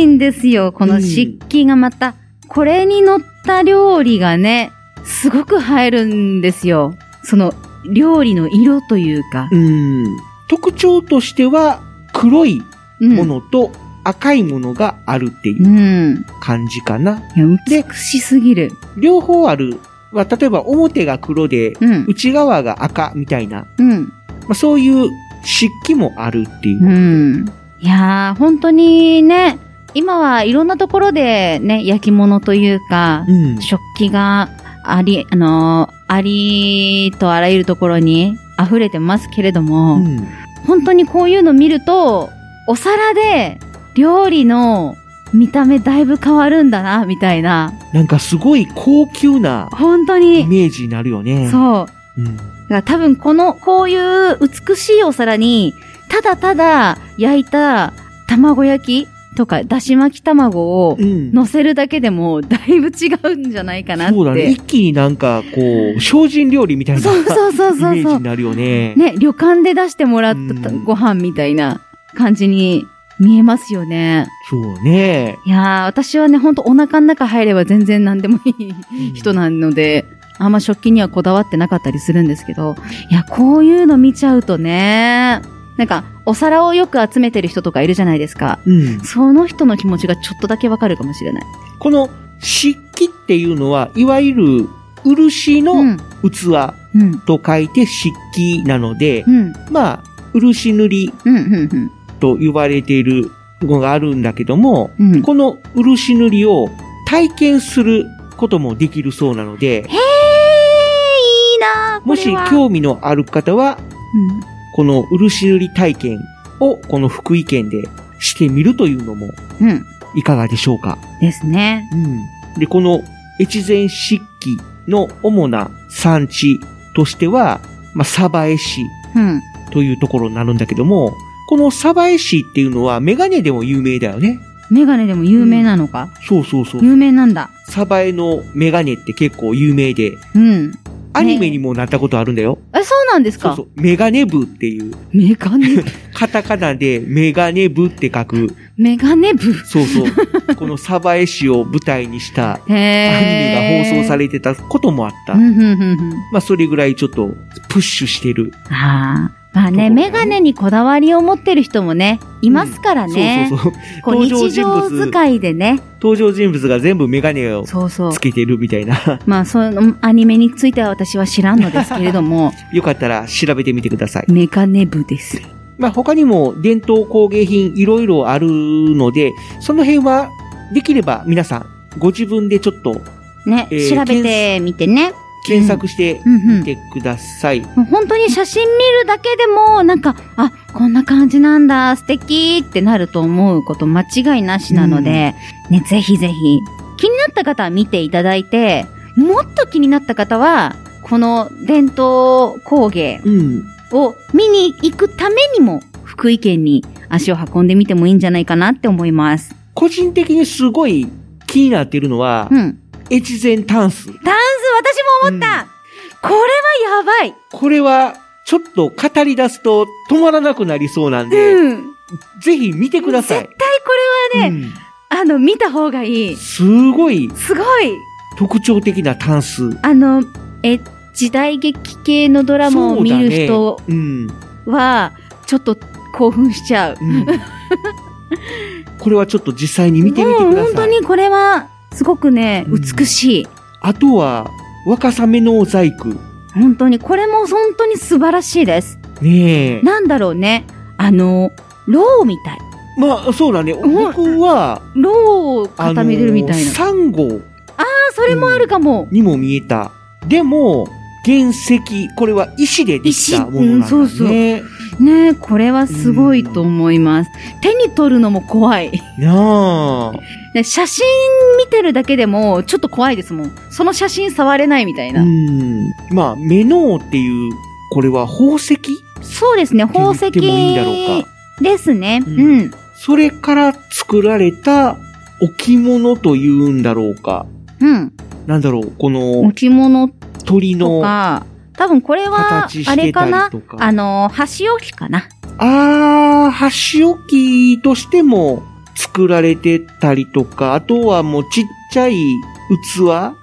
いんですよ。この漆器がまた。これに乗った料理がね、すごく映えるんですよ。その、料理の色というか。うん。特徴としては、黒いものと赤いものがあるっていううん。感じかな。いや、美しすぎる。両方ある。まあ、例えば表が黒で、うん。内側が赤みたいな、うん。まあ、そういう漆器もあるっていう。うん。いやー、本当にね、今はいろんなところでね、焼き物というか、うん。食器があり、あのーありとあらゆるところに溢れてますけれども、うん。本当にこういうの見ると、お皿で料理の見た目だいぶ変わるんだな、みたいな。なんかすごい高級な本当イに。メージになるよね。そう。う。うん。だから多分この、こういう美しいお皿に、ただただ焼いた卵焼きとか、だし巻き卵をうん。乗せるだけでも、だいぶ違うんじゃないかなって。そうだね。一気になんか、こう、精進料理みたいなそうそうそうそうそうイメージになるよね。ね、旅館で出してもらったうんご飯みたいな感じに見えますよね。そうね。いやー、私はね、ほんとお腹の中入れば全然何でもいい人なので、あんま食器にはこだわってなかったりするんですけど、いや、こういうの見ちゃうとね、なんか、お皿をよく集めてる人とかいるじゃないですか。うん。その人の気持ちがちょっとだけわかるかもしれない。この漆器っていうのは、いわゆる漆のうん。器うん。と書いて漆器なので、うん。まあ、漆塗りうん。うん。と言われているのがあるんだけども、うん。うん。この漆塗りを体験することもできるそうなので、へー、もし興味のある方は、この漆塗り体験をこの福井県でしてみるというのもうん。うん。いかがでしょうか？ですね。うん。で、この越前漆器の主な産地としては、まあ、鯖江市うん。というところになるんだけども、この鯖江市っていうのはメガネでも有名だよね。メガネでも有名なのか、そうそうそう。有名なんだ。鯖江のメガネって結構有名で、うん。アニメにもなったことあるんだよ。え、そうなんですか？そうそう。メガネ部っていう、メガネ、カタカナでメガネ部って書く、メガネ部？そうそう。この鯖江市を舞台にしたアニへメが放送されれてたこともあった。まあ、それぐらいちょっとプッシュしてる。ああ。まあね、メガネにこだわりを持ってる人もね、いますからね。そうそうそう。こう日常使いでね。登場人物が全部メガネをそうそうつ。けてるみたいな。まあ、そのアニメについては私は知らんのですけれども、よかったら調べてみてください。メガネ部です。まあ、他にも伝統工芸品いろいろあるので、その辺はできれば皆さんご自分でちょっとね、えー調べてみてね。検索してうんうんみてください。もう本当に写真見るだけでも、なんか、あ、こんな感じなんだ、素敵ってなると思うこと間違いなしなので、ね、ぜひぜひ、気になった方は見ていただいて、もっと気になった方は、この伝統工芸うん。を見に行くためにも、福井県に足を運んでみてもいいんじゃないかなって思います。個人的にすごい気になってるのは、うん。越前タンス。ダンス、私も思った、これはやばいこれは、ちょっと語り出すと止まらなくなりそうなんで、うん。ぜひ見てください。絶対これはね、うんあの、見た方がいい。すごいすごい特徴的なタンス。あの、え、時代劇系のドラマを見る人そうだねうん。は、ちょっと興奮しちゃう。うん これはちょっと実際に見てみてくうんださい。本当にこれは、すごくね、うん美しい。あとは、若さめの細工。本当に、これも本当に素晴らしいです。ねえ。なんだろうね。あの、ローみたい。まあ、そうだね。僕は、ローを固めてるみたいな。サンゴああ、それもあるかも。にも見えた。でも、原石、これは石でできたものなんだね。石うんそうそうねえ、これはすごいと思います。手に取るのも怖い。なあ。で写真見てるだけでも、ちょっと怖いですもん。その写真触れないみたいな。うん。まあ、メノーっていう、これは宝石？そうですね、宝石っもいいんだろうかですね。ううんん。それから作られた置物というんだろうか。うん。なんだろう、この置物と鳥の、か、多分これはあれかな？あの、箸置きかな。あー、箸置きとしても作られてたりとか、あとはもうちっちゃい器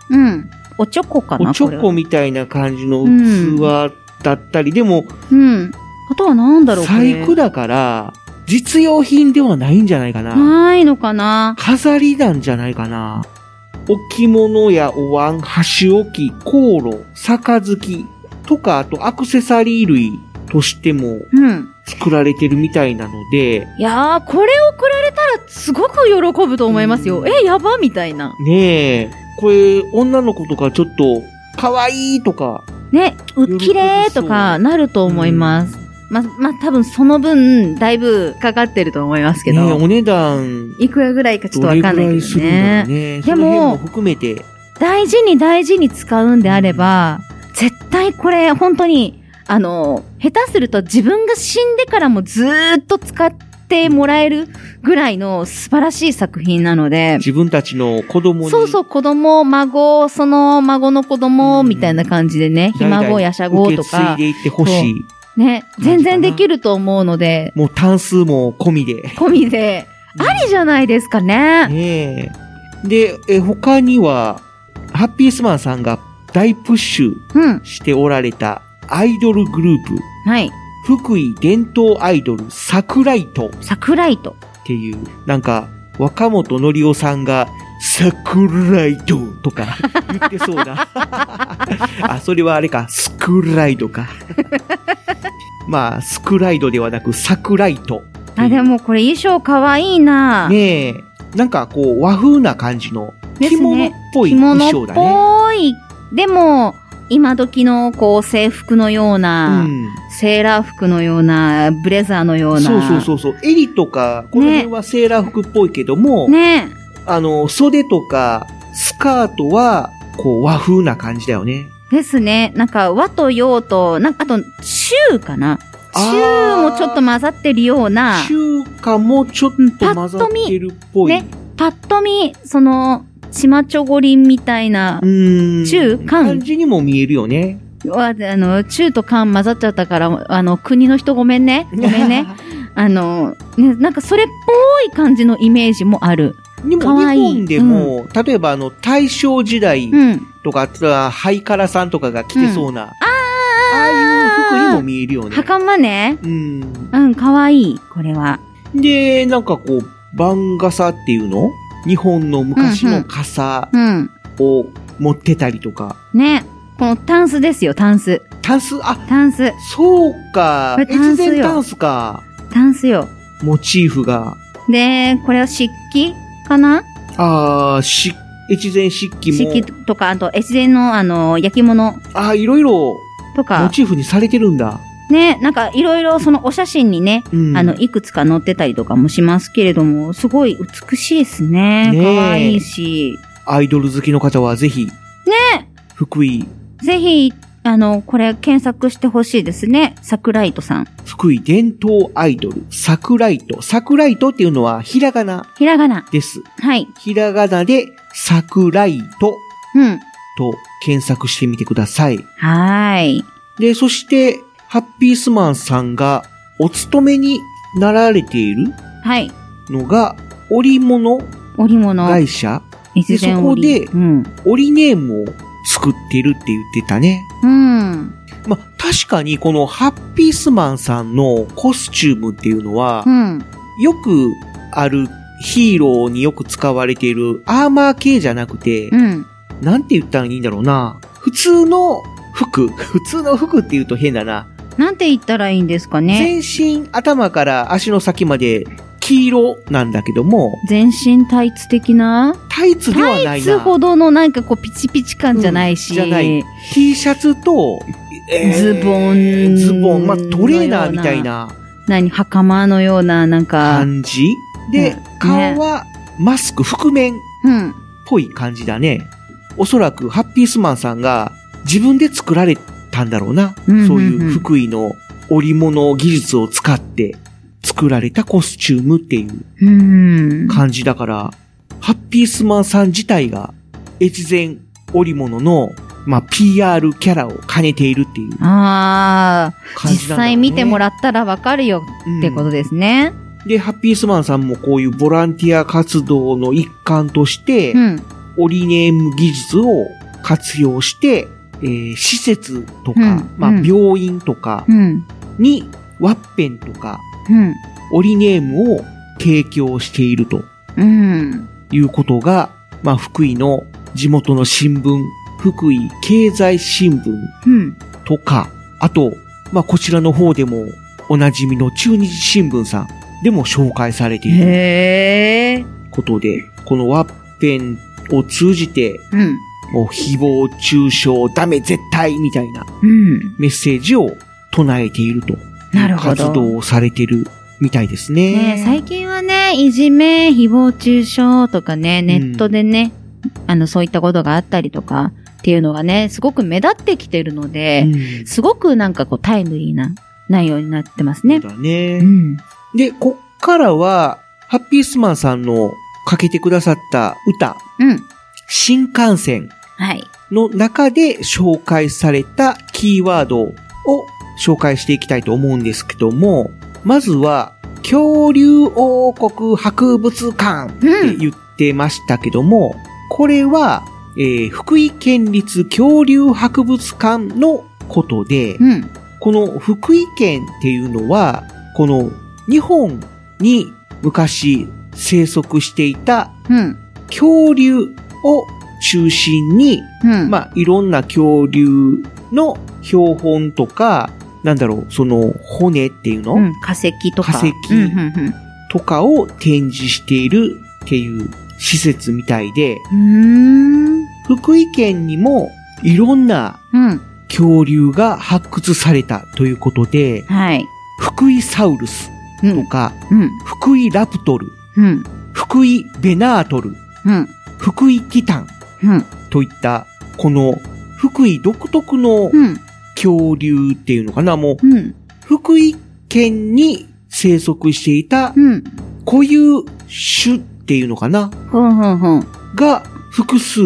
うん。おちょこかなおちょこみたいな感じのうん器だったり、でも、うん。あとはなんだろう細工だから、実用品ではないんじゃないかな。ないのかな飾りなんじゃないかな。置物やお椀、箸置き、香炉、杯とか、あとアクセサリー類としてもうん。作られてるみたいなので、いやー、これ送られたらすごく喜ぶと思いますよ。え、やばみたいな。ねえ、これ、女の子とかちょっと、可愛いとか、ね、う、綺麗とかなると思います。ま、まあ、多分その分、だいぶかかってると思いますけど。お値段、いくらぐらいかちょっとわかんないけどねう。ね。でもも、含めて、大事に大事に使うんであれば、絶対これ本当に、あの、下手すると自分が死んでからもずーっと使ってもらえるぐらいの素晴らしい作品なので、自分たちの子供に、そうそう、子供、孫、その孫の子供みたいな感じでね、ひ孫やしゃごとか受け継い、でいってほしい。ね、全然できると思うので、もう単数も込みで。込みで、ありじゃないですかね。ねえ。で、え、他には、ハッピースマンさんが大プッシュしておられたアイドルグループ、はい。福井伝統アイドルサクライトサクライト。っていう、なんか、若本のりおさんが、サクライトとか言ってそうな。あ、それはあれか、スクライドか。まあ、スクライドではなく、サクライト。あ、でもこれ衣装かわいいなねえ、なんかこう、和風な感じの、着物っぽい着物っ衣装だね。ぽい。でも、今時のこう制服のような、うんセーラー服のような、ブレザーのような。そうそうそうそう。襟とか、この辺はセーラー服っぽいけども、ねあの、袖とか、スカートは、こう、和風な感じだよね。ですね。なんか和と洋と、なんかあと、中かな？中もちょっと混ざってるような。中華もちょっと混ざってるっぽい。ね。パッと見、その、チマチョゴリンみたいな、中韓感じにも見えるよね。は、あの、中と韓混ざっちゃったから、あの、国の人ごめんね。ごめんね。あの、ね、なんかそれっぽい感じのイメージもある。でも日本でも、例えばあの、大正時代とか、あとはハイカラさんとかが着てそうな、ああいう服にも見えるよね。袴ね。うん。うん、かわいい、これは。で、なんかこう、番傘っていうの？日本の昔の傘うん。を持ってたりとか。ね。このタンスですよ、タンス。タンス？あ、タンス。そうか。これタンスよ越前タンスか。タンスよ。モチーフが。で、これは漆器？かな？ああ、し、越前漆器も。漆器とか、あと、越前の、あの、焼き物ああ、いろいろ、とか。モチーフにされてるんだ。ね、なんかいろいろそのお写真にね、うんあの、いくつか載ってたりとかもしますけれども、すごい美しいですね。ねえ可愛いし。アイドル好きの方はぜひ、ね福井、ぜひ、あの、これ検索してほしいですね。桜井戸さん。福井伝統アイドル、サクライト。サクライトっていうのはひらがなひらがな。です。はい。ひらがなで、サクライトうん。と検索してみてください。はーい。で、そして、ハッピースマンさんがお勤めになられているはい。のが、織物織物。会社で、越そこ前織で、織ネームを作ってるって言ってたね。うん。まあ、確かにこのハッピースマンさんのコスチュームっていうのは、うん。よくあるヒーローによく使われているアーマー系じゃなくて、うん。なんて言ったらいいんだろうな。普通の服。普通の服って言うと変だな。なんて言ったらいいんですかね。全身、頭から足の先まで黄色なんだけども、全身タイツ的な？タイツではないな。タイツほどのなんかこうピチピチ感じゃないし。じゃない。T シャツと、えーズボン。ズボン、まあ、トレーナーみたい。な何袴のような、なんか。感じで、顔はマスク、覆面っうん。ぽい感じだね。おそらくハッピースマンさんが自分で作られたんだろうな。うんうんうんそういう福井の織物技術を使って作られたコスチュームっていううん。感じだから、ハッピースマンさん自体が越前織物の、まあ、PR キャラを兼ねているっていう。ああ、実際見てもらったらわかるよってことですね。で、ハッピースマンさんもこういうボランティア活動の一環として、うん。オリネーム技術を活用して、えー施設とか、うんまあ、うん病院とかうん。にワッペンとか、うん。オリネームを提供しているとうん。いうことが、まあ、福井の地元の新聞、福井経済新聞うん。とか、あと、まあこちらの方でもおなじみの中日新聞さんでも紹介されている。ことで、このワッペンを通じて、うん。もう誹謗中傷ダメ絶対みたいなうん。メッセージを唱えていると。なるほど活動をされてるみたいですね。ね最近はね、いじめ、誹謗中傷とかね、ネットでね、あの、そういったことがあったりとかっていうのがね、すごく目立ってきてるので、すごくなんかこうタイムリーな内容になってますね。だね。で、こっからは、ハッピースマンさんのかけてくださった歌、うん。新幹線はい。の中で紹介されたキーワードを紹介していきたいと思うんですけども、まずは、恐竜王国博物館って言ってましたけども、これは、えー福井県立恐竜博物館のことで、この福井県っていうのは、この日本に昔生息していたうん。恐竜を中心に、うん。まあ、いろんな恐竜の標本とか、なんだろう、その骨っていうの、うん。化石とか。化石うんうんとかを展示しているっていう施設みたいで、うん。う福井県にもいろんな。恐竜が発掘されたということで、はい。福井サウルスとか、うん。福井ラプトル、うん。福井ベナートル、うん。福井ティタンうん。といった、この福井独特のうん。恐竜っていうのかな、もう、うん。福井県に生息していたうん。固有種っていうのかな、ほんほんほん。が複数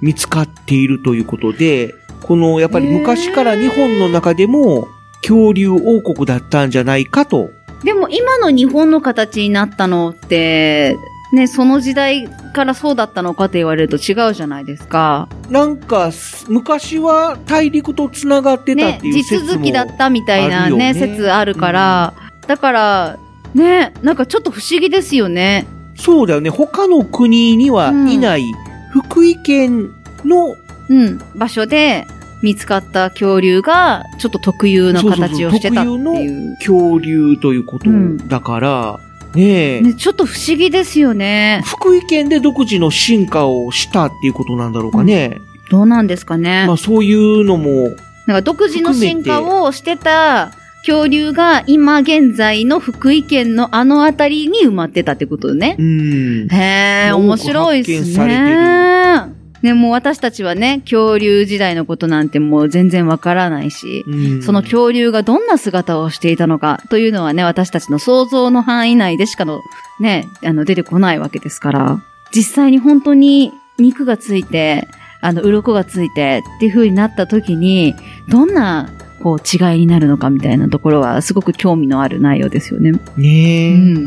見つかっているということで、このやっぱり昔から日本の中でも恐竜王国だったんじゃないかと。でも今の日本の形になったのって、ね、その時代からそうだったのかって言われると違うじゃないですか。なんか、昔は大陸と繋がってたねっていう地説も続きだったみたいなね、ね説あるから、だから、ね、なんかちょっと不思議ですよね。そうだよね。他の国にはいない福井県のうん、場所で見つかった恐竜が、ちょっと特有な形をしてたってそうそうそういう。恐竜ということだから、ねえ、ね、ちょっと不思議ですよね。福井県で独自の進化をしたっていうことなんだろうかね。どうなんですかね。まあそういうのも、なんか独自の進化をしてた恐竜が今現在の福井県のあの辺りに埋まってたってことね。うん。へえ、面白いですね。ね、もう私たちはね、恐竜時代のことなんてもう全然わからないし、うんその恐竜がどんな姿をしていたのかというのはね、私たちの想像の範囲内でしかの、ね、あの、出てこないわけですから、実際に本当に肉がついて、あの、鱗がついてっていう風になった時に、どんな、こう、違いになるのかみたいなところは、すごく興味のある内容ですよね。ねえ。うん。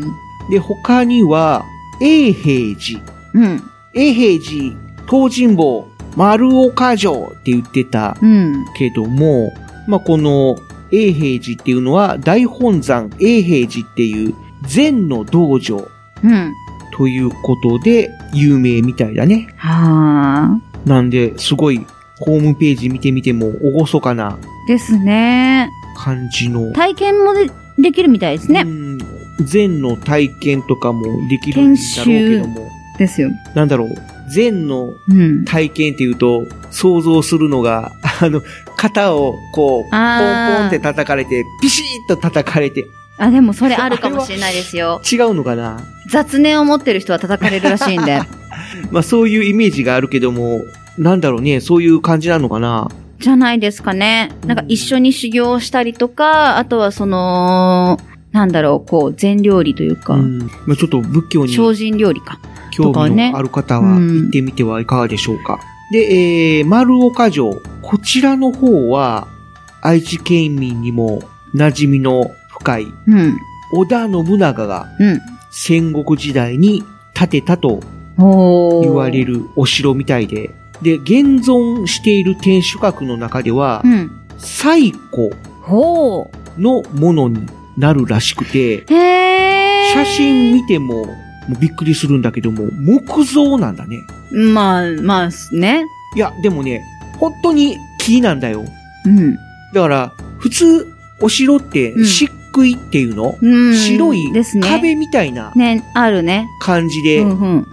で、他には、永平寺。うん。永平寺、東尋坊、丸岡城って言ってたうん。けども、まあ、この永平寺っていうのは大本山永平寺っていう禅の道場うん。ということで有名みたいだね。はあ。なんで、すごいホームページ見てみても厳かなですね。感じの、体験もでできるみたいですね。禅の体験とかもできるんだろうけども、ですよ。なんだろう、禅のうん。体験っていうと、想像するのが、あの、肩をこう、ポンポンって叩かれて、ピシッと叩かれて、あ、でもそれあるかもしれないですよ。違うのかな？雑念を持ってる人は叩かれるらしいんで。まあそういうイメージがあるけども、なんだろうね、そういう感じなのかな？じゃないですかね。なんか一緒に修行したりとか、あとはその、なんだろう、こう、禅料理というか、まあちょっと仏教に精進料理か。興味のある方は行ってみてはいかがでしょうか。で、えー、丸岡城。こちらの方は、愛知県民にも馴染みの深い、うん。織田信長がうん。戦国時代に建てたと言われるお城みたいで、で、現存している天守閣の中ではう、ん。最古ほのものになるらしくて。写真見てももうびっくりするんだけども、木造なんだね。まあ、まあ、ね。いや、でもね、本当に木なんだよ。うん。だから、普通、お城ってうん漆喰っていうの、うん白いですね壁みたいなね、あるね。感じで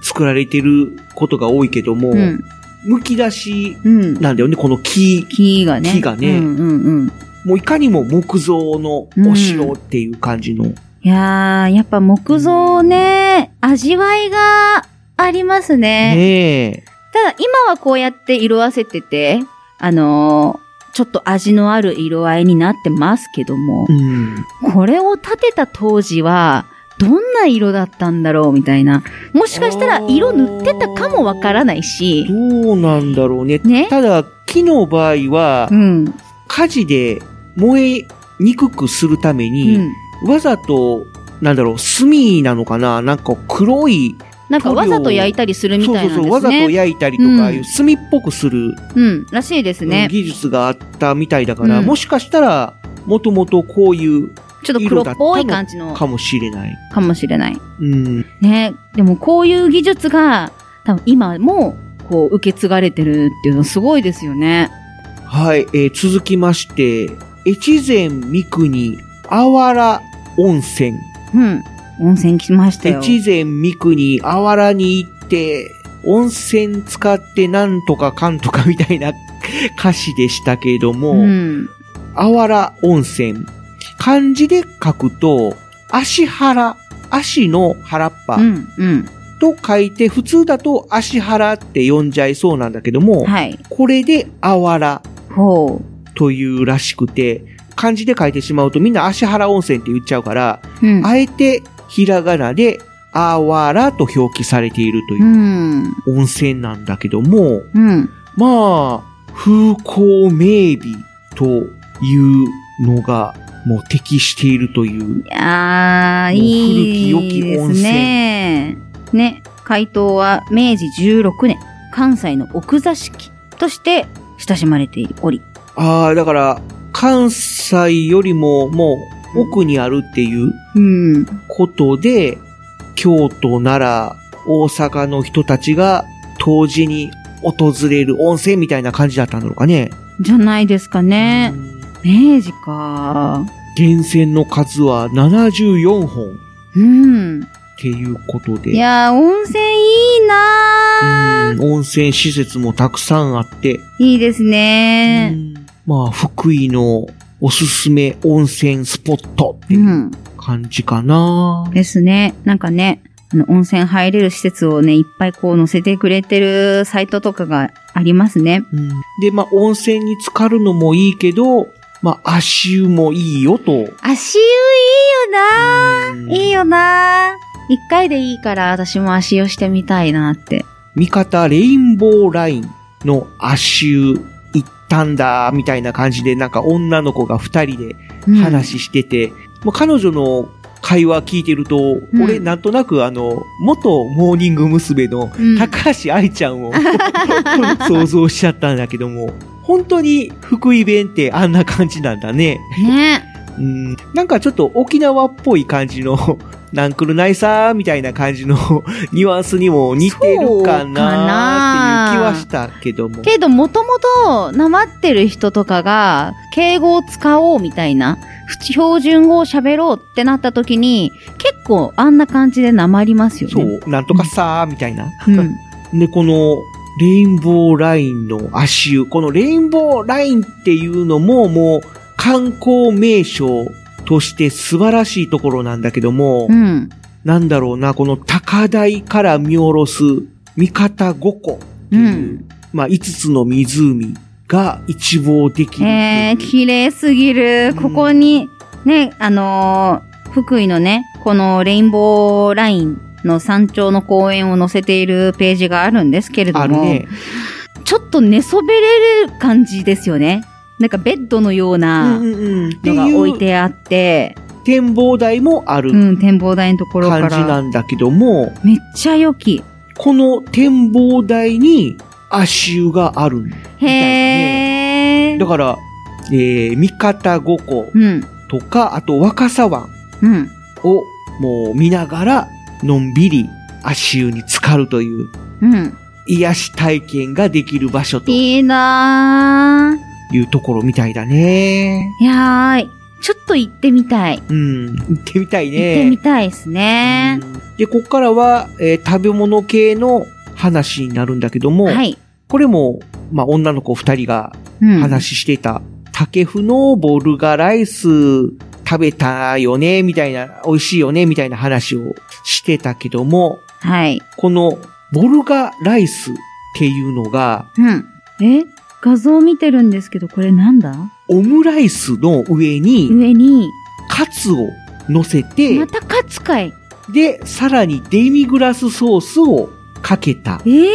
作られてることが多いけども、うんむき出しうん。なんだよね、この木。木がね。木がね。うんうんうん。もういかにも木造のお城っていう感じの。いやー、やっぱ木造ね、味わいがありますね。ねえ。ただ今はこうやって色あせてて、あのーちょっと味のある色合いになってますけども、うん。これを建てた当時は、どんな色だったんだろうみたいな。もしかしたら色塗ってたかもわからないし。どうなんだろうね。ねただ、木の場合は、うん。火事で燃えにくくするために、わざと、なんだろう、炭なのかな？なんか黒い、なんかわざと焼いたりするみたいなね。そうそうそう、わざと焼いたりとか、いう炭っぽくする、うん、らしいですね。技術があったみたいだから、うんもしかしたら、もともとこういうちょっと黒っぽい感じのかもしれない。かもしれない。うん。ね。でもこういう技術が、多分今も、こう、受け継がれてるっていうのすごいですよね。はい、えー続きまして、越前三国あわら温泉。うん。温泉来ましたよ。越前三国あわらに行って、温泉使ってなんとかかんとかみたいな歌詞でしたけれども、うん。あわら温泉。漢字で書くと、足原、足の原っぱ。うん、うん。と書いて、普通だと足原って呼んじゃいそうなんだけども、はい。これであわらほというらしくて、漢字で書いてしまうとみんな足原温泉って言っちゃうから、うんあえてひらがなであわらと表記されているといううん。温泉なんだけども、うん。まあ、風光明媚というのがもう適しているという。いやー、もう古きい良き温泉ね。ね。回答は明治16年、関西の奥座敷として親しまれており。ああ、だから、関西よりももう奥にあるっていううん。ことで、京都、奈良、大阪の人たちが当時に訪れる温泉みたいな感じだったのかね。じゃないですかね。明治か。源泉の数は74本っうん。ていうことで。いやー、温泉いいなー。うん温泉施設もたくさんあって、いいですねまあ、福井のおすすめ温泉スポットっていう感じかな。ですね。なんかね、あの、温泉入れる施設をね、いっぱいこう載せてくれてるサイトとかがありますね。で、まあ、温泉に浸かるのもいいけど、まあ、足湯もいいよと。足湯いいよなー。いいよなー。一回でいいから私も足湯してみたいなって。味方レインボーラインの足湯行ったんだ、みたいな感じで、なんか女の子が二人で話してて、もう彼女の会話聞いてると、うん俺なんとなくあの、元モーニング娘。のうん高橋愛ちゃんを 想像しちゃったんだけども、本当に福井弁ってあんな感じなんだね。ね。うん、なんかちょっと沖縄っぽい感じの、なんくるないさーみたいな感じの ニュアンスにも似てるかなーっていう気はしたけども。けど、もともと、なまってる人とかが、敬語を使おうみたいな、標準語を喋ろうってなった時に、結構あんな感じでなまりますよね。そう、なんとかさーみたいな。うん。で、この、レインボーラインの足湯。このレインボーラインっていうのももう観光名所として素晴らしいところなんだけども、うん。なんだろうな、この高台から見下ろす三方五湖。うん。まあ、5つの湖が一望できる。えー、綺麗すぎる。ここに、ね、あのー福井のね、このレインボーラインの山頂の公園を載せているページがあるんですけれども、あるね。ちょっと寝そべれる感じですよね。なんかベッドのようなのが置いてあって、展望台もあるうん、展望台のところか感じなら。んだけども、めっちゃ良き。この展望台に足湯がある。へー。だから、えー、三方五湖うん。とか、あと若狭湾うん。をもう見ながら、のんびり足湯に浸かるという、うん。癒し体験ができる場所といいないうところみたいだね。ー。いやーい。ちょっと行ってみたい。うん、行ってみたいね。行ってみたいですね。で、こっからは、えー食べ物系の話になるんだけども、はい。これも、まあ、女の子二人がうん話してた、竹フのボルガライス食べたよね、みたいな、美味しいよね、みたいな話をしてたけども、はい。このボルガライスっていうのが、うん。え？画像見てるんですけど、これなんだ？オムライスの上に、上に、カツを乗せて、またカツかい。で、さらにデミグラスソースをかけたええ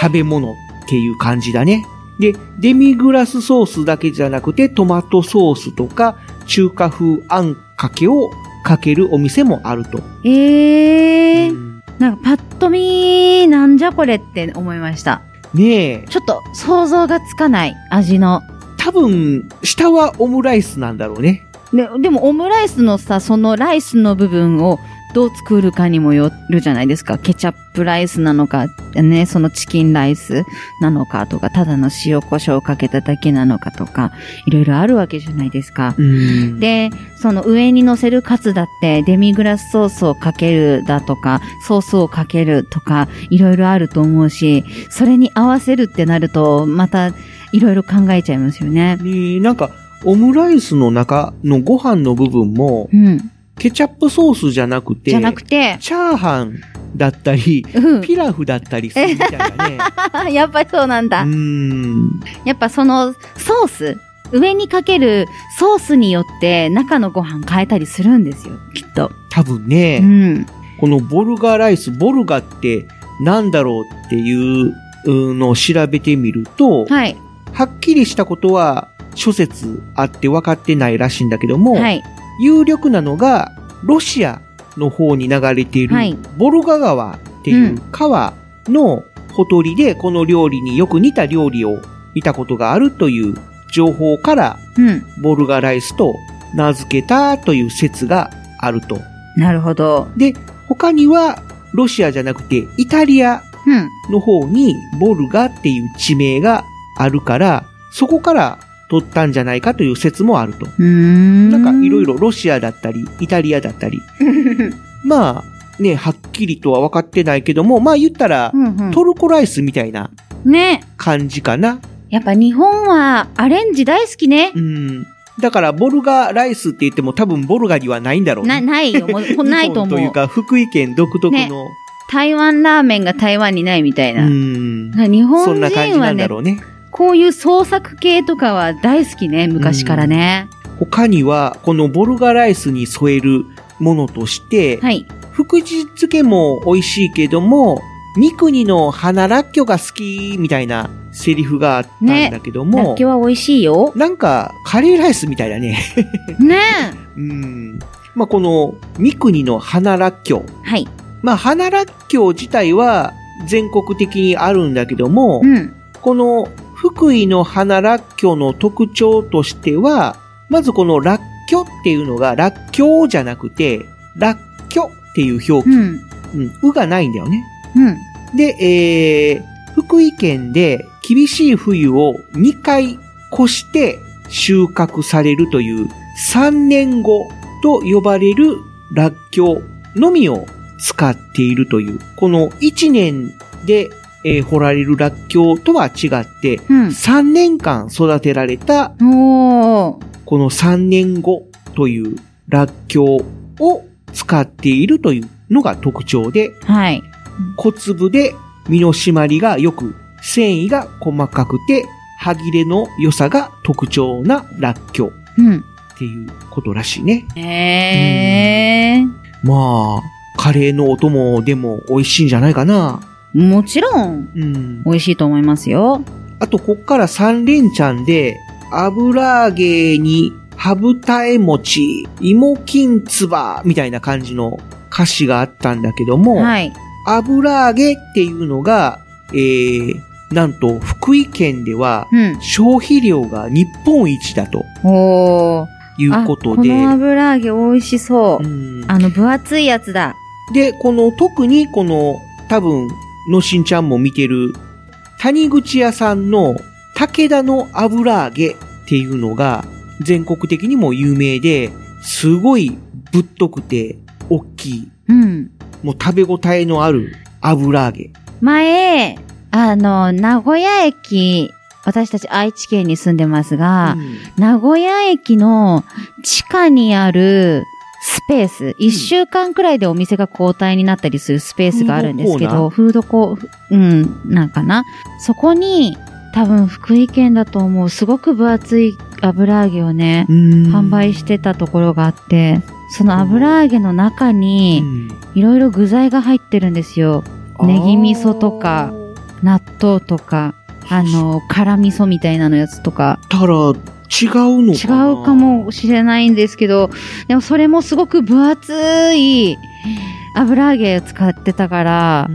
食べ物っていう感じだね。で、デミグラスソースだけじゃなくて、トマトソースとか、中華風あんかけをかけるお店もあると。ええなんかパッと見、なんじゃこれって思いました。ねえ。ちょっと想像がつかない味の。多分、下はオムライスなんだろうね。ででもオムライスのさ、そのライスの部分をどう作るかにもよるじゃないですか。ケチャップライスなのか、ね、そのチキンライスなのかとか、ただの塩コショウをかけただけなのかとか、いろいろあるわけじゃないですか。うん。で、その上に乗せるカツだって、デミグラスソースをかけるだとか、ソースをかけるとか、いろいろあると思うし、それに合わせるってなると、また、いろいろ考えちゃいますよね。ねなんか、オムライスの中のご飯の部分も、うん。ケチャップソースじゃなくて、じゃなくて、チャーハンだったり、うんピラフだったりするみたいなね。やっぱりそうなんだ。うん。やっぱそのソース、上にかけるソースによって中のご飯変えたりするんですよ、きっと。多分ね、うん。このボルガライス、ボルガってなんだろうっていうのを調べてみると、はい。はっきりしたことは諸説あって分かってないらしいんだけども、はい。有力なのがロシアの方に流れているはいボルガ川っていう川のほとりでこの料理によく似た料理を見たことがあるという情報からうん。ボルガライスと名付けたという説があると。なるほど。で、他にはロシアじゃなくてイタリアうん。の方にボルガっていう地名があるから、そこから取ったんじゃないかという説もあると。ん。なんかいろいろロシアだったり、イタリアだったり。まあ、ね、はっきりとは分かってないけども、まあ言ったら、うんうんトルコライスみたいなね。感じかな。やっぱ日本はアレンジ大好きね。うん。だから、ボルガライスって言っても多分ボルガにはないんだろうな、ね。ないよ。もう ないと思う。というか、福井県独特の。台湾ラーメンが台湾にないみたいな。うん。日本そんな感じ人はねなんだろ、うね。こういう創作系とかは大好きね、昔からね。他には、このボルガライスに添えるものとして、はい。福神漬けも美味しいけども、三国の花らっきょが好きみたいなセリフがあったんだけどらも、っきょは美味しいよ。なんかカレーライスみたいだね。ね うん。まあ、この三国の花らっきょえ。はい。まあ、花らっきょ自体は全国的にあるんだけども、うん。この福井の花らっきょの特徴としては、まずこのらっきょっていうのがらっきょうじゃなくて、らっきょっていう表記。うん。うん、うがないんだよね。うん。で、えー、福井県で厳しい冬を2回越して収穫されるという3年後と呼ばれるらっきょうのみを使っているという、この1年で、えー掘られるらっきょうとは違って、うん。3年間育てられた。この3年後というらっきょうを使っているというのが特徴で、はい。小粒で身の締まりが良く、繊維が細かくて、歯切れの良さが特徴ならっきょううん。っていうことらしいね。へー。まあ、カレーのお供でも美味しいんじゃないかな。もちろん、うん。美味しいと思いますよ。あと、こっから三連チャンで、油揚げに、羽二重餅、芋金つば、みたいな感じの歌詞があったんだけども、はい。油揚げっていうのが、えー、なんと福井県ではうん。消費量が日本一だとおー。いうことで、あこの油揚げ美味しそう。うんあの、分厚いやつだ。で、この特にこの多分、のしんちゃんも見てる谷口屋さんの武田の油揚げっていうのが全国的にも有名で、すごいぶっとくて、大きい、うん。もう食べ応えのある油揚げ。前、あの、名古屋駅、私たち愛知県に住んでますが、名古屋駅の地下にあるスペース、一週間くらいでお店が交代になったりするスペースがあるんですけど、フードコー、うん、なんかな。そこに、多分福井県だと思う、すごく分厚い油揚げをね、販売してたところがあって、その油揚げの中に、いろいろ具材が入ってるんですよ。ネギ味噌とか、納豆とか、あの、辛味噌みたいなのやつとか。たら、違うの違うかもしれないんですけど、でもそれもすごく分厚い油揚げを使ってたから、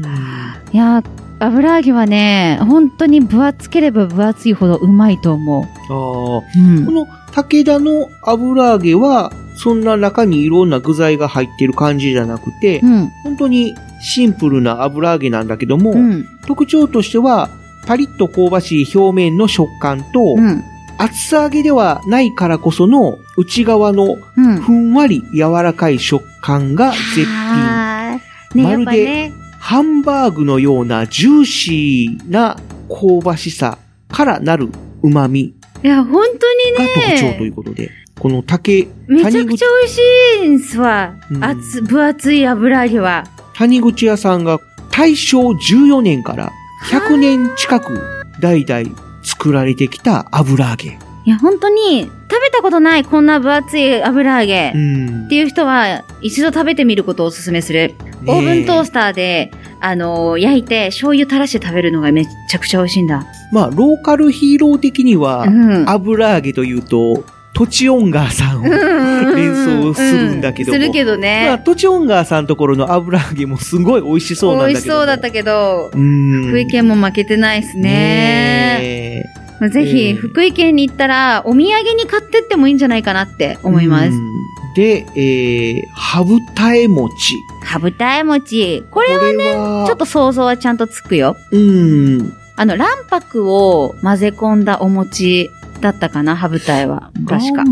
いや、油揚げはね、本当に分厚ければ分厚いほどうまいと思う。ああ、この武田の油揚げは、そんな中にいろんな具材が入ってる感じじゃなくて、うん。本当にシンプルな油揚げなんだけども、うん。特徴としては、パリッと香ばしい表面の食感と、うん厚揚げではないからこその内側のうんふんわり柔らかい食感が絶品。あーね、まるでぱね、ハンバーグのようなジューシーな香ばしさからなる旨味いや、本当がにね、特徴ということで、この竹、めちゃくちゃ美味しいんすわ。うん厚、分厚い油揚げは。谷口屋さんが大正14年から100年近く代々作られてきた油揚げ。いや、本当に、食べたことないこんな分厚い油揚げ。うんっていう人は、一度食べてみることをお勧めする。オーブントースターで、あのー焼いて、醤油垂らして食べるのがめちゃくちゃ美味しいんだ。まあ、ローカルヒーロー的には、うん油揚げというと、トチオンガーさんを連想するんだけども。うんするけどまあ、ね。トチオンガーさんところの油揚げもすごい美味しそうなんだけど。美味しそうだったけど、うん。福井県も負けてないですね。ねぜひ、えー福井県に行ったら、お土産に買ってってもいいんじゃないかなって思います。うんで、えー、ハブタエ餅。羽二重餅。これはね、ちょっと想像はちゃんとつくよ。うん。あの、卵白を混ぜ込んだお餅だったかな、羽二重は。確か。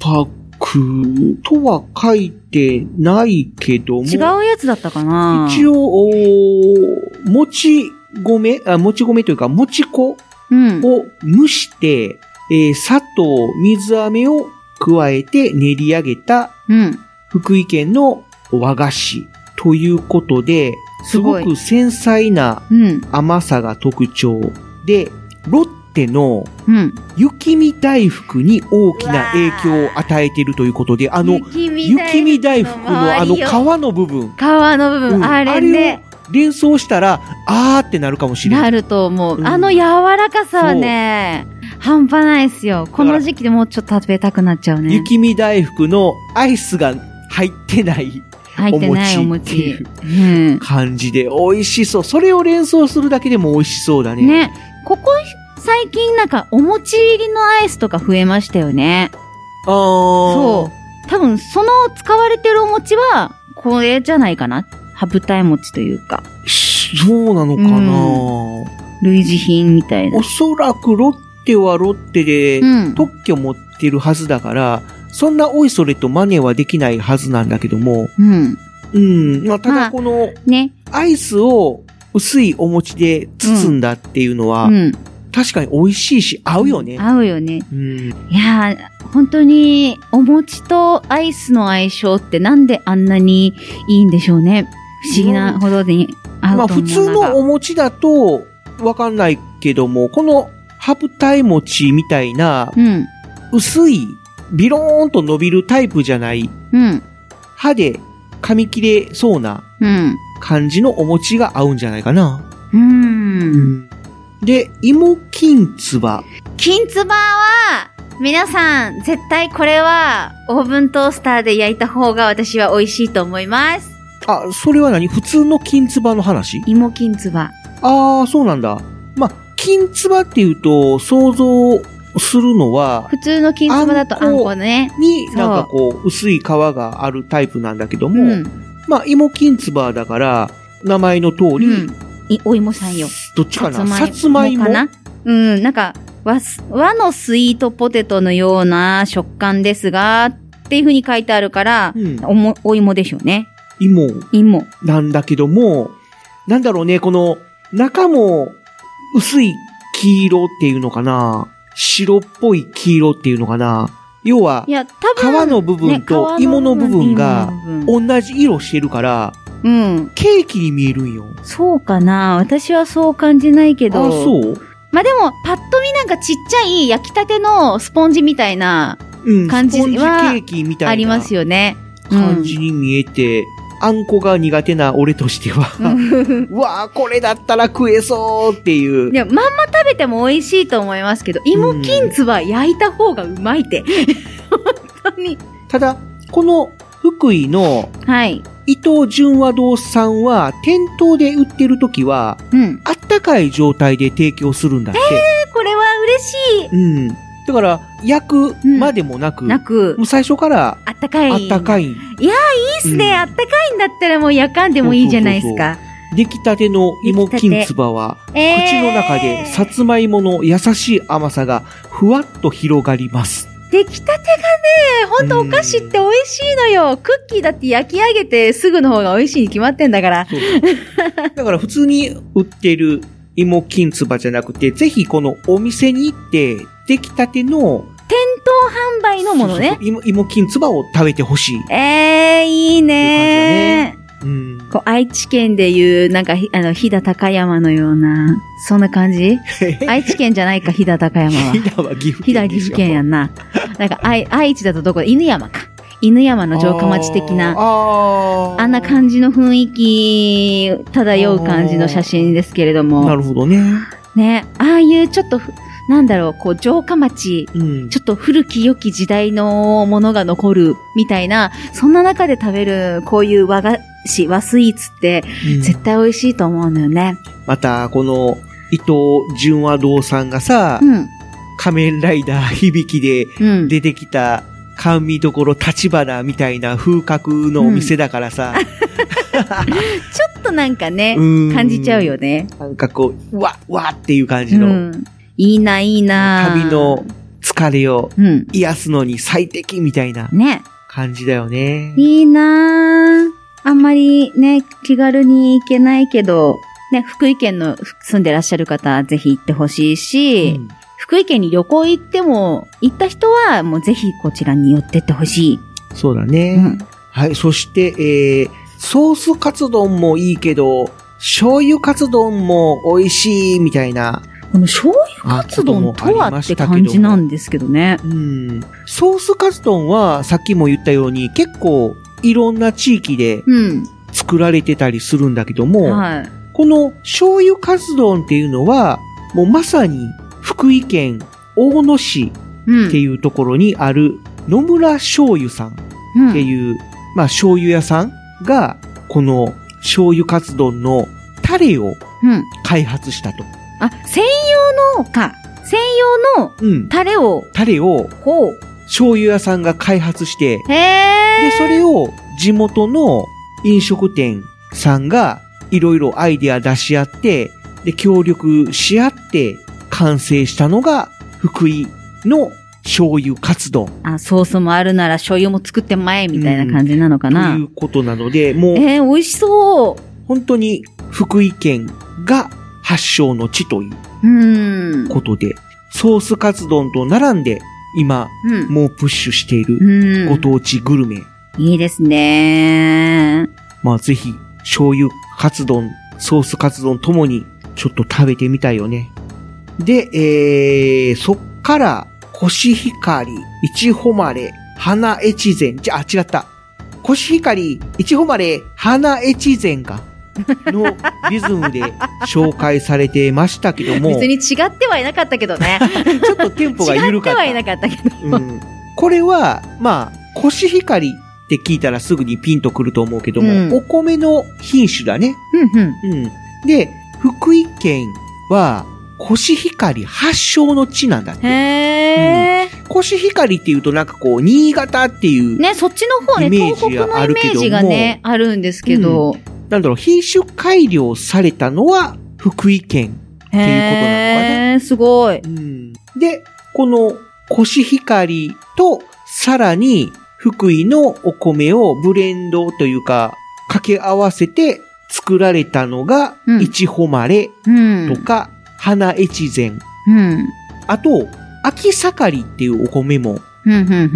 パクとは書いてないけども。違うやつだったかな一応、もち米、あ、もち米というか、もち粉？を蒸して、えー砂糖、水飴を加えて練り上げた、うん。福井県の和菓子ということで、すすごく繊細なうん。甘さが特徴で、ロッテのうん。雪見大福に大きな影響を与えているということで、あの、雪見大福のあの皮の部分、皮の部分、うんあれね、を連想したら、あーってなるかもしれな。ないると思う。うんあの柔らかさはね、半端ないですよ。この時期でもうちょっと食べたくなっちゃうね。雪見大福のアイスが入ってない入ってないおお餅ってい餅う。うん。感じで美味しそう。それを連想するだけでも美味しそうだね。ね。ここ最近なんかお餅入りのアイスとか増えましたよね。あー。そう。多分その使われてるお餅は、これじゃないかな。羽二重餅というか、そうなのかな、類似品みたいなお。そらくロッテはロッテでうん特許持ってるはずだから、そんなおいそれと真似はできないはずなんだけども、うん。うん。まあ、ただこの、ね。アイスを薄いお餅で包んだっていうのは、うん。確かに美味しいし合うよね。合うよね。うん。いやー、本当に、お餅とアイスの相性ってなんであんなにいいんでしょうね。不思議なほどに合まあうと思う普通のお餅だとわかんないけども、このハプタイ餅みたいな、うん。薄い、ビローンと伸びるタイプじゃない、うん。歯で噛み切れそうなうん。感じのお餅が合うんじゃないかな。うん。で、芋金つば。金つばは、皆さん、絶対これは、オーブントースターで焼いた方が私は美味しいと思います。あ、それは何？普通の金つばの話？芋金つば。ああ、そうなんだ。まあ、金つばっていうと、想像するのは、普通の金つばだとあんこね。に、なんかこう、薄い皮があるタイプなんだけども、うん。まあ、芋金つばだから、名前の通り、いお芋さんよ。どっちかな？ささつまいもかな？うん、なんか、和す、和のスイートポテトのような食感ですが、っていう風に書いてあるから、うん。おも、お芋でしょうね。芋。芋。なんだけども、なんだろうね、この中も薄い黄色っていうのかな？白っぽい黄色っていうのかな？要は皮の部分と芋の部分が同じ色してるから、うん。ケーキに見えるんよ。そうかな私はそう感じないけど。あ、そう？まあでも、パッと見なんかちっちゃい焼きたてのスポンジみたいなうん、感じスポンジケはーキみたいなありますよね。感じに見えて、あんこが苦手な俺としては、う わあこれだったら食えそうっていう。でも、まんま食べても美味しいと思いますけど、芋きんつは焼いた方がうまいって。本当に。ただ、この福井のはい。伊藤純和堂さんは、店頭で売ってる時は、うん。あったかい状態で提供するんだって。これは嬉しい。うん。だから、焼くまでもなく、なくもう最初からあったかい。あったかい。いいいっすね、うんあったかいんだったらもう焼かんでもいいじゃないですか。出来たての芋きんつばは、えー口の中でさつまいもの優しい甘さがふわっと広がります。出来たてがね、ほんとお菓子って美味しいのよ。クッキーだって焼き上げてすぐの方が美味しいに決まってんだから。だから普通に売ってる芋きんつばじゃなくて、ぜひこのお店に行って、出来たての店頭販売のものね。芋芋きんつばを食べてほしい。えー、いいねうん。こう愛知県でいう、なんかひ、あの、飛騨高山のような、そんな感じ？愛知県じゃないか、飛騨高山は。飛騨は岐阜飛騨岐阜県やんな。なんか、愛、愛知だとどこだ？犬山か。犬山の城下町的な、ああんな感じの雰囲気漂う感じの写真ですけれども。なるほどね。ね、ああいうちょっとふ、なんだろう、こう、城下町、うん。ちょっと古き良き時代のものが残るみたいな、そんな中で食べるこういう和菓子、和スイーツってうん絶対美味しいと思うのよね。また、この、伊藤純和堂さんがさ、うん。仮面ライダー響きでうん。出てきた、甘味どころ立花みたいな風格のお店だからさ、ちょっとなんかねうん、感じちゃうよね。なんかこう、うわ、うわっていう感じの、うん。いいな、いいな。旅の疲れをうん。癒すのに最適みたいなね。感じだよね。いいなぁ。あんまりね、気軽に行けないけど、ね、福井県の住んでらっしゃる方、ぜひ行ってほしいし、うん福井県に旅行行っても、行った人はもうぜひこちらに寄ってってほしい。そうだね。うんはい、そして、えー、ソースカツ丼もいいけど、醤油カツ丼も美味しいみたいな。この醤油カツ丼とはって感じなんですけどね。うん。ソースカツ丼は、さっきも言ったように、結構、いろんな地域でうん。作られてたりするんだけども、はい。この醤油カツ丼っていうのは、もうまさに、福井県大野市うん。っていうところにある野村醤油さんうんっていう、まあ醤油屋さんが、この醤油カツ丼のタレをうん。開発したと。あ、専用のか。専用のうん。タレを、タレをほう。醤油屋さんが開発して、へえ。で、それを地元の飲食店さんがいろいろアイデア出し合って、で、協力し合って完成したのが福井の醤油カツ丼あ、ソースもあるなら醤油も作ってまえ、みたいな感じなのかとな。いうことなので、もうえー、美味しそう。本当に福井県が発祥の地といううん。ことで、ソースカツ丼と並んで今、うん。もうプッシュしているうん。ご当地グルメ。いいですね。まあぜひ、醤油カツ丼、ソースカツ丼ともにちょっと食べてみたいよね。で、えー、そっから、コシヒカリ、イチホマレ、花越前、じゃ、あ、違った。コシヒカリ、イチホマレ、花越前か。のリズムで紹介されてましたけども、別に違ってはいなかったけどね。ちょっとテンポが違緩かった。ってはいなかったけど。うんこれは、まあ、コシヒカリって聞いたらすぐにピンとくると思うけども、うんお米の品種だね。うんうん。うん。で、福井県は、コシヒカリ発祥の地なんだって。へー。コシヒカリっていうとなんかこう、新潟っていう、ね、そっちの方ね、イメージ東北のがあるけどもイメージがね、あるんですけど。なんだろう、品種改良されたのは福井県っていうことなのかな。へー、すごい。うん。で、このコシヒカリと、さらに、福井のお米をブレンドというか、掛け合わせて作られたのが、いちほまれうん。とか、花越前。うん。あと、秋盛りっていうお米も。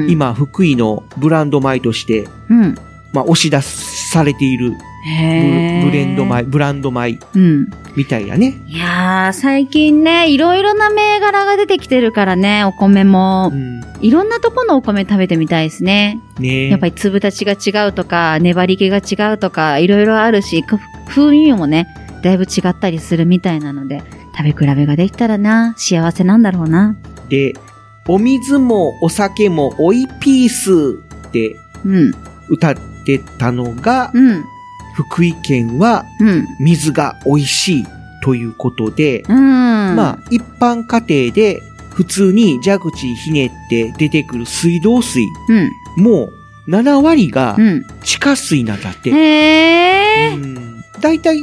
今、福井のブランド米として、うん。まあ、押し出されているブレンド米、ブランド米うん。みたいやね。いやー、最近ね、いろいろな銘柄が出てきてるからね、お米も。いろんなとこのお米食べてみたいですね。ねやっぱり粒立ちが違うとか、粘り気が違うとか、いろいろあるし、く風味もね、だいぶ違ったりするみたいなので、食べ比べができたらな、幸せなんだろうな。で、お水もお酒もおいピースってうん。歌ってたのが、うん。福井県はうん。水が美味しいということで、うん。まあ一般家庭で普通に蛇口ひねって出てくる水道水、うん。もう7割がうん地下水なんだって。へー。うん大体、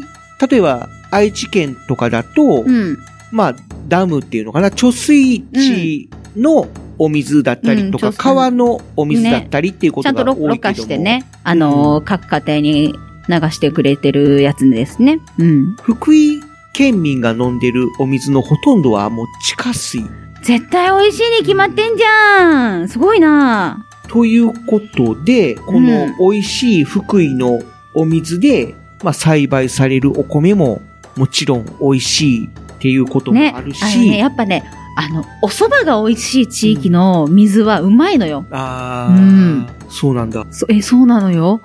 例えば愛知県とかだと、うん。まあダムっていうのかな、貯水池のお水だったりとか、川のお水だったりっていうこちゃんととがろろ過多いけども、してね、あのー各家庭に流してくれてるやつですね。うん。福井県民が飲んでるお水のほとんどはもう地下水。絶対美味しいに決まってんじゃんすごいなということで、この美味しい福井のお水で、まあ栽培されるお米ももちろん美味しいっていうこともね。あるし、あのね、やっぱね、あの、お蕎麦が美味しい地域の水はうまいのよ。あーうんそうなんだ。そえ、そうなのよ。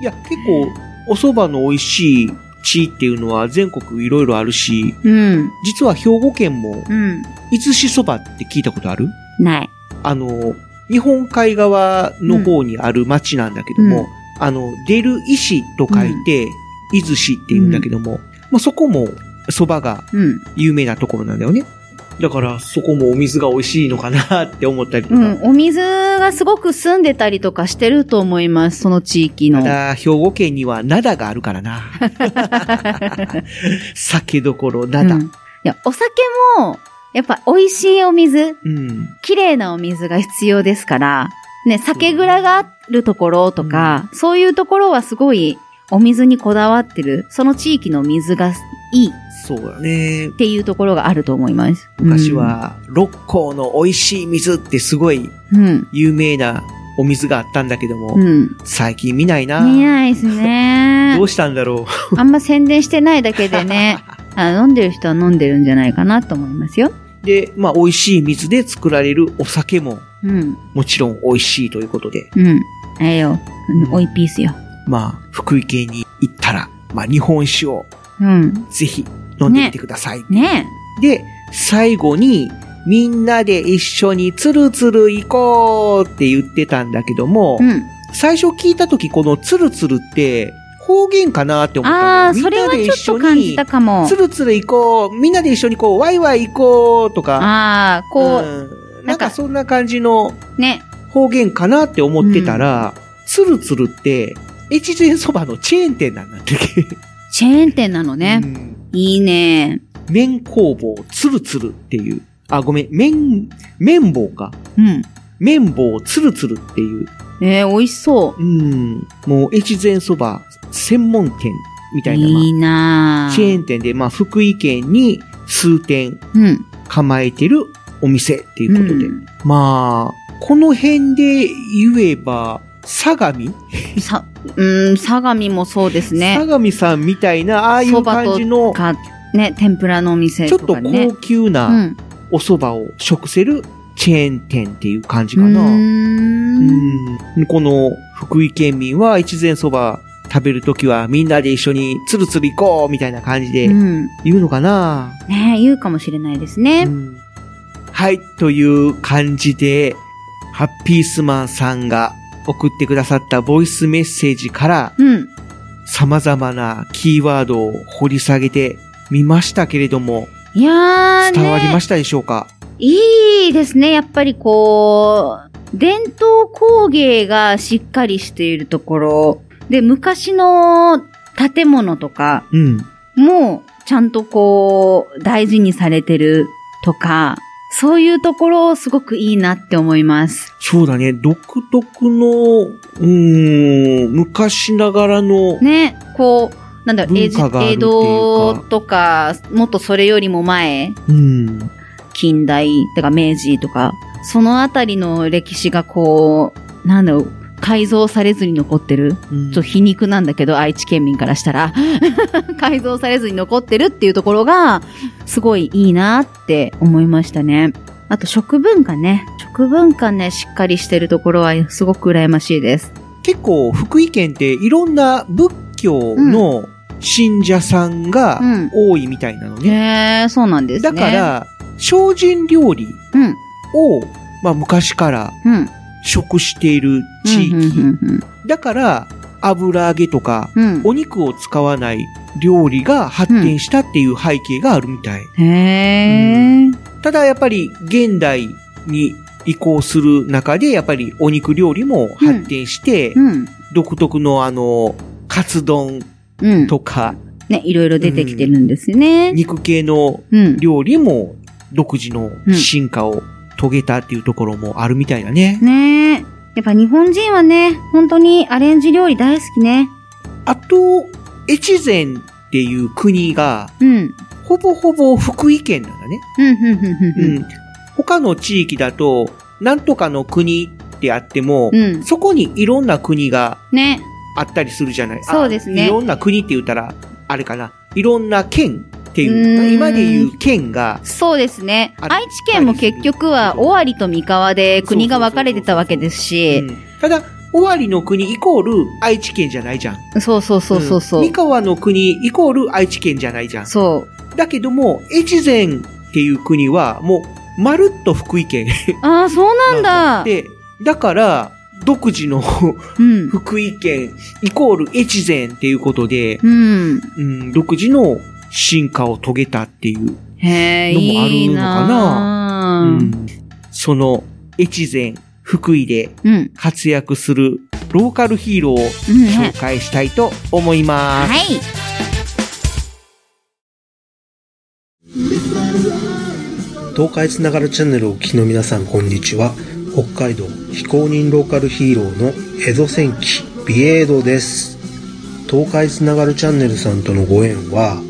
いや、結構、お蕎麦の美味しい地っていうのは全国いろいろあるし、うん。実は兵庫県も、うん。伊豆市蕎麦って聞いたことある？ない。あの、日本海側の方にある町なんだけども、うんあの、出る石と書いて、伊豆市って言うんだけども、まあ、そこも蕎麦がうん。有名なところなんだよね。だから、そこもお水が美味しいのかなって思ったりとか。うん。お水がすごく澄んでたりとかしてると思います。その地域の。ただ、兵庫県には灘があるからな。酒どころ灘。うんいや、お酒も、やっぱ美味しいお水、うん。綺麗なお水が必要ですから、ね、酒蔵があるところとか、そういうところはすごいお水にこだわってる、その地域の水がいいそうだねっ。ていうところがあると思います。昔は、六甲の美味しい水ってすごいうん。有名なお水があったんだけども、うん。最近見ないな。見ないですね ど。うしたんだろう。あんま宣伝してないだけでね、あ飲んでる人は飲んでるんじゃないかなと思いますよ。で、まあ、美味しい水で作られるお酒も、うん。もちろん美味しいということで、うん。あれよ。うんおいピースよ。まあ、福井県に行ったら、まあ、日本酒をうん。ぜひ飲んでみてください。ねで、最後に、みんなで一緒につるつる行こうって言ってたんだけども、うん。最初聞いた時このつるつるって方言かなって思ったああ、んだよ。それはちょっと感じたかもつ。るつる行こう、みんなで一緒にこう、ワイワイ行こうとか、ああ、こう、うんなんかそんな感じのね。方言かなって思ってたら、つるつるって、越前そばのチェーン店なんだって。チェーン店なのね。いいね。麺工房つるつるっていう。あ、ごめん、麺、麺棒か。うん。麺棒つるつるっていう。えー、美味しそう。うん。もう越前そば専門店みたいな、まあいいなぁチェーン店で、まあ、福井県に数店うん。構えてるお店っていうことで。まあ、この辺で言えば、相模さ、うん、相模もそうですね。相模さんみたいな、ああいう感じの、か、ね、天ぷらのお店ちょっととかね。高級う。なんお蕎麦を食せるチェーン店っていう感じかな。うんこの福井県民は越前蕎麦食べるときはみんなで一緒につるつる行こうみたいな感じでうん。言うのかな、ね言うかもしれないですね。はい、という感じで、ハッピースマンさんが送ってくださったボイスメッセージから、うん。様々なキーワードを掘り下げてみましたけれども、いやーね。伝わりましたでしょうか？いいですね。やっぱりこう、伝統工芸がしっかりしているところ、で、昔の建物とかうん。もちゃんとこう、大事にされてるとか、そういうところすごくいいなって思います。そうだね、独特の、うーん、昔ながらの、ね、こう、なんだろう、江戸とか、もっとそれよりも前、うん、近代、とか明治とか、そのあたりの歴史がこう、なんだろう、改造されずに残ってる。うんちょっと皮肉なんだけど、愛知県民からしたら。改造されずに残ってるっていうところが、すごいいいなって思いましたね。あと食文化ね。食文化ね、しっかりしてるところはすごく羨ましいです。結構福井県っていろんな仏教の信者さんがうん多いみたいなのね。へえ、そうなんですね。だから、精進料理うん、を、まあ昔からうん、食している地域。うん、うん、だから、油揚げとか、うん。うんお肉を使わない料理が発展したっていう背景があるみたい。へえ。ただやっぱり現代に移行する中で、やっぱりお肉料理も発展して、うん、独特のあの、カツ丼うん。とか、ね、いろいろ出てきてるんですね。肉系のうん。料理も独自の進化を遂げたっていうところもあるみたいだね。ねえ。やっぱ日本人はね、本当にアレンジ料理大好きね。あと、越前っていう国が、うん。ほぼほぼ福井県なんだね。うん。他の地域だと、なんとかの国ってあっても、うんそこにいろんな国がね。あったりするじゃない。あそうですねいろんな国って言ったら、あれかな。いろんな県っていうう、今で言う県が、そうですね。愛知県も結局は、尾張と三河で国が分かれてたわけですし、うんただ、尾張の国イコール愛知県じゃないじゃん。そうそうそうそうそう。ん三河の国イコール愛知県じゃないじゃん。そう。だけども、越前っていう国は、もう、まるっと福井県ああ、そうなんだ。で、だから、独自のうん。福井県イコール越前っていうことで、うん。うん、独自の進化を遂げたっていう、のもあるいいのかななうんその越前、福井でうん。活躍するローカルヒーローを紹介したいと思います。はい。東海つながるチャンネルをお聞きの皆さんこんにちは北海道非公認ローカルヒーローの江戸戦記ビエードです東海つながるチャンネルさんとのご縁は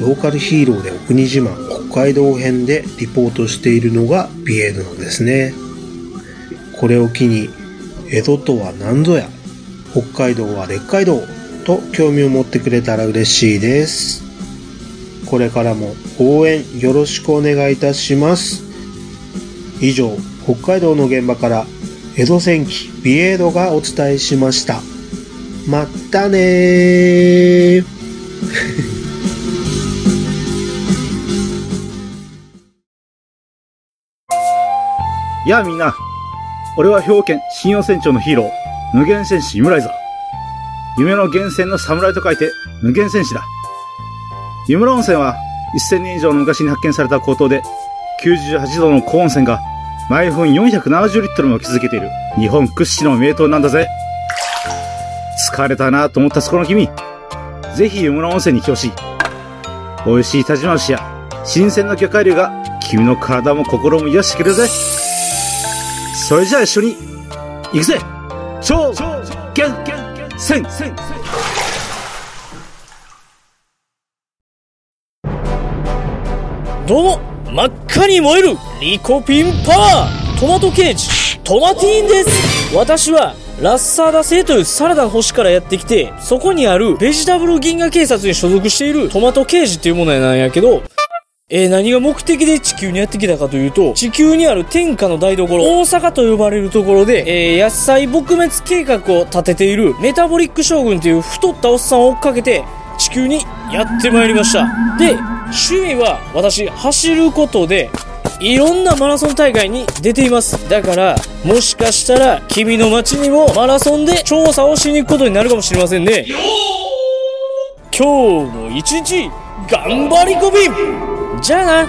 ローカルヒーローでお国自慢北海道編でリポートしているのがビエードなんですねこれを機に江戸とは何ぞや北海道は列海道と興味を持ってくれたら嬉しいですこれからも応援よろしくお願いいたします。以上、北海道の現場から江戸戦記ビエードがお伝えしました。まったねー。やあみんな。俺は兵庫県新陽船長のヒーロー、無限戦士イムライザー。夢の源泉の侍と書いて無限戦士だ。湯村温泉は1000年以上の昔に発見された高騰で98度の高温泉が毎分470リットルも築けている日本屈指の名湯なんだぜ。疲れたなと思ったそこの君、ぜひ湯村温泉に来てほしい。美味しい立ち回しや新鮮な魚介類が君の体も心も癒してくれるぜ。それじゃあ一緒に、行くぜ。超、ゲン、セン、セン、どうも真っ赤に燃えるリコピンパワー。トマトケージ。トマティーンです。私はラッサーダ星というサラダの星からやってきてそこにあるベジタブル銀河警察に所属しているトマトケージっていうものなんやけどえー何が目的で地球にやってきたかというと、地球にある天下の台所、大阪と呼ばれるところで、えー野菜撲滅計画を立てているメタボリック将軍という太ったおっさんを追っかけて、地球にやってまいりました。で、趣味は私、走ることで、いろんなマラソン大会に出ています。だから、もしかしたら、君の街にもマラソンで調査をしに行くことになるかもしれませんね。今日も一日、頑張りこびじゃあな。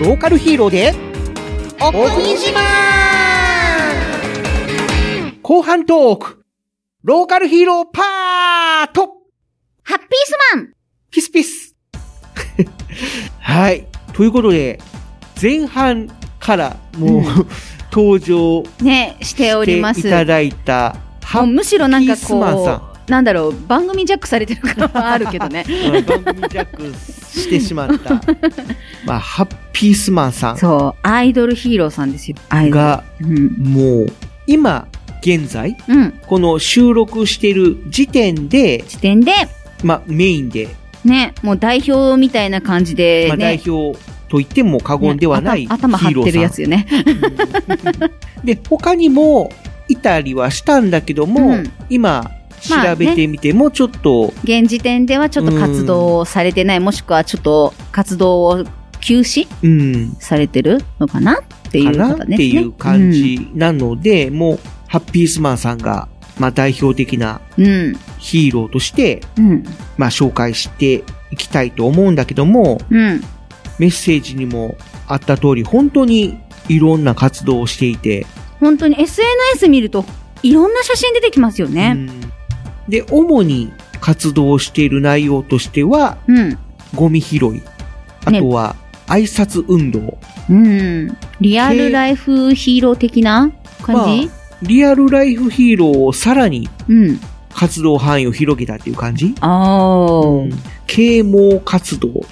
ローカルヒーローで、お国自慢後半トーク、ローカルヒーローパート。ハッピースマン。ピスピス。はい。ということで、前半からもう、登場ね、しております。いただいた、もうむしろなんかハッピースマンさん。こう、なんだろう、番組ジャックされてる感はあるけどね。うん番組ジャックしてしまった、まあ、ハッピースマンさんそう、アイドルヒーローさんですよ。アイドル。が、もう、今、現在、うん。この収録してる時点で、時点で、まあ、メインで、ね、もう代表みたいな感じで、ね。まあ、代表と言っても過言ではない、ね頭頭張ってるやつよね。で、他にも、いたりはしたんだけども、うん今、調べてみても、ちょっと、現時点ではちょっと活動をされてない、もしくはちょっと活動を休止うん、されてるのかなっていうか方ね。なっていう感じなので、もう、ハッピースマンさんが、まあ、代表的なうん。ヒーローとして、うん。まあ、紹介していきたいと思うんだけども、うん。メッセージにもあった通り、本当にいろんな活動をしていて、本当に SNS 見ると、いろんな写真出てきますよね。で、主に活動している内容としては、うん。ゴミ拾い、あとは、挨拶運動。うん。リアルライフヒーロー的な感じ、まあリアルライフヒーローをさらにうん。活動範囲を広げたっていう感じ？あ啓蒙活動とか。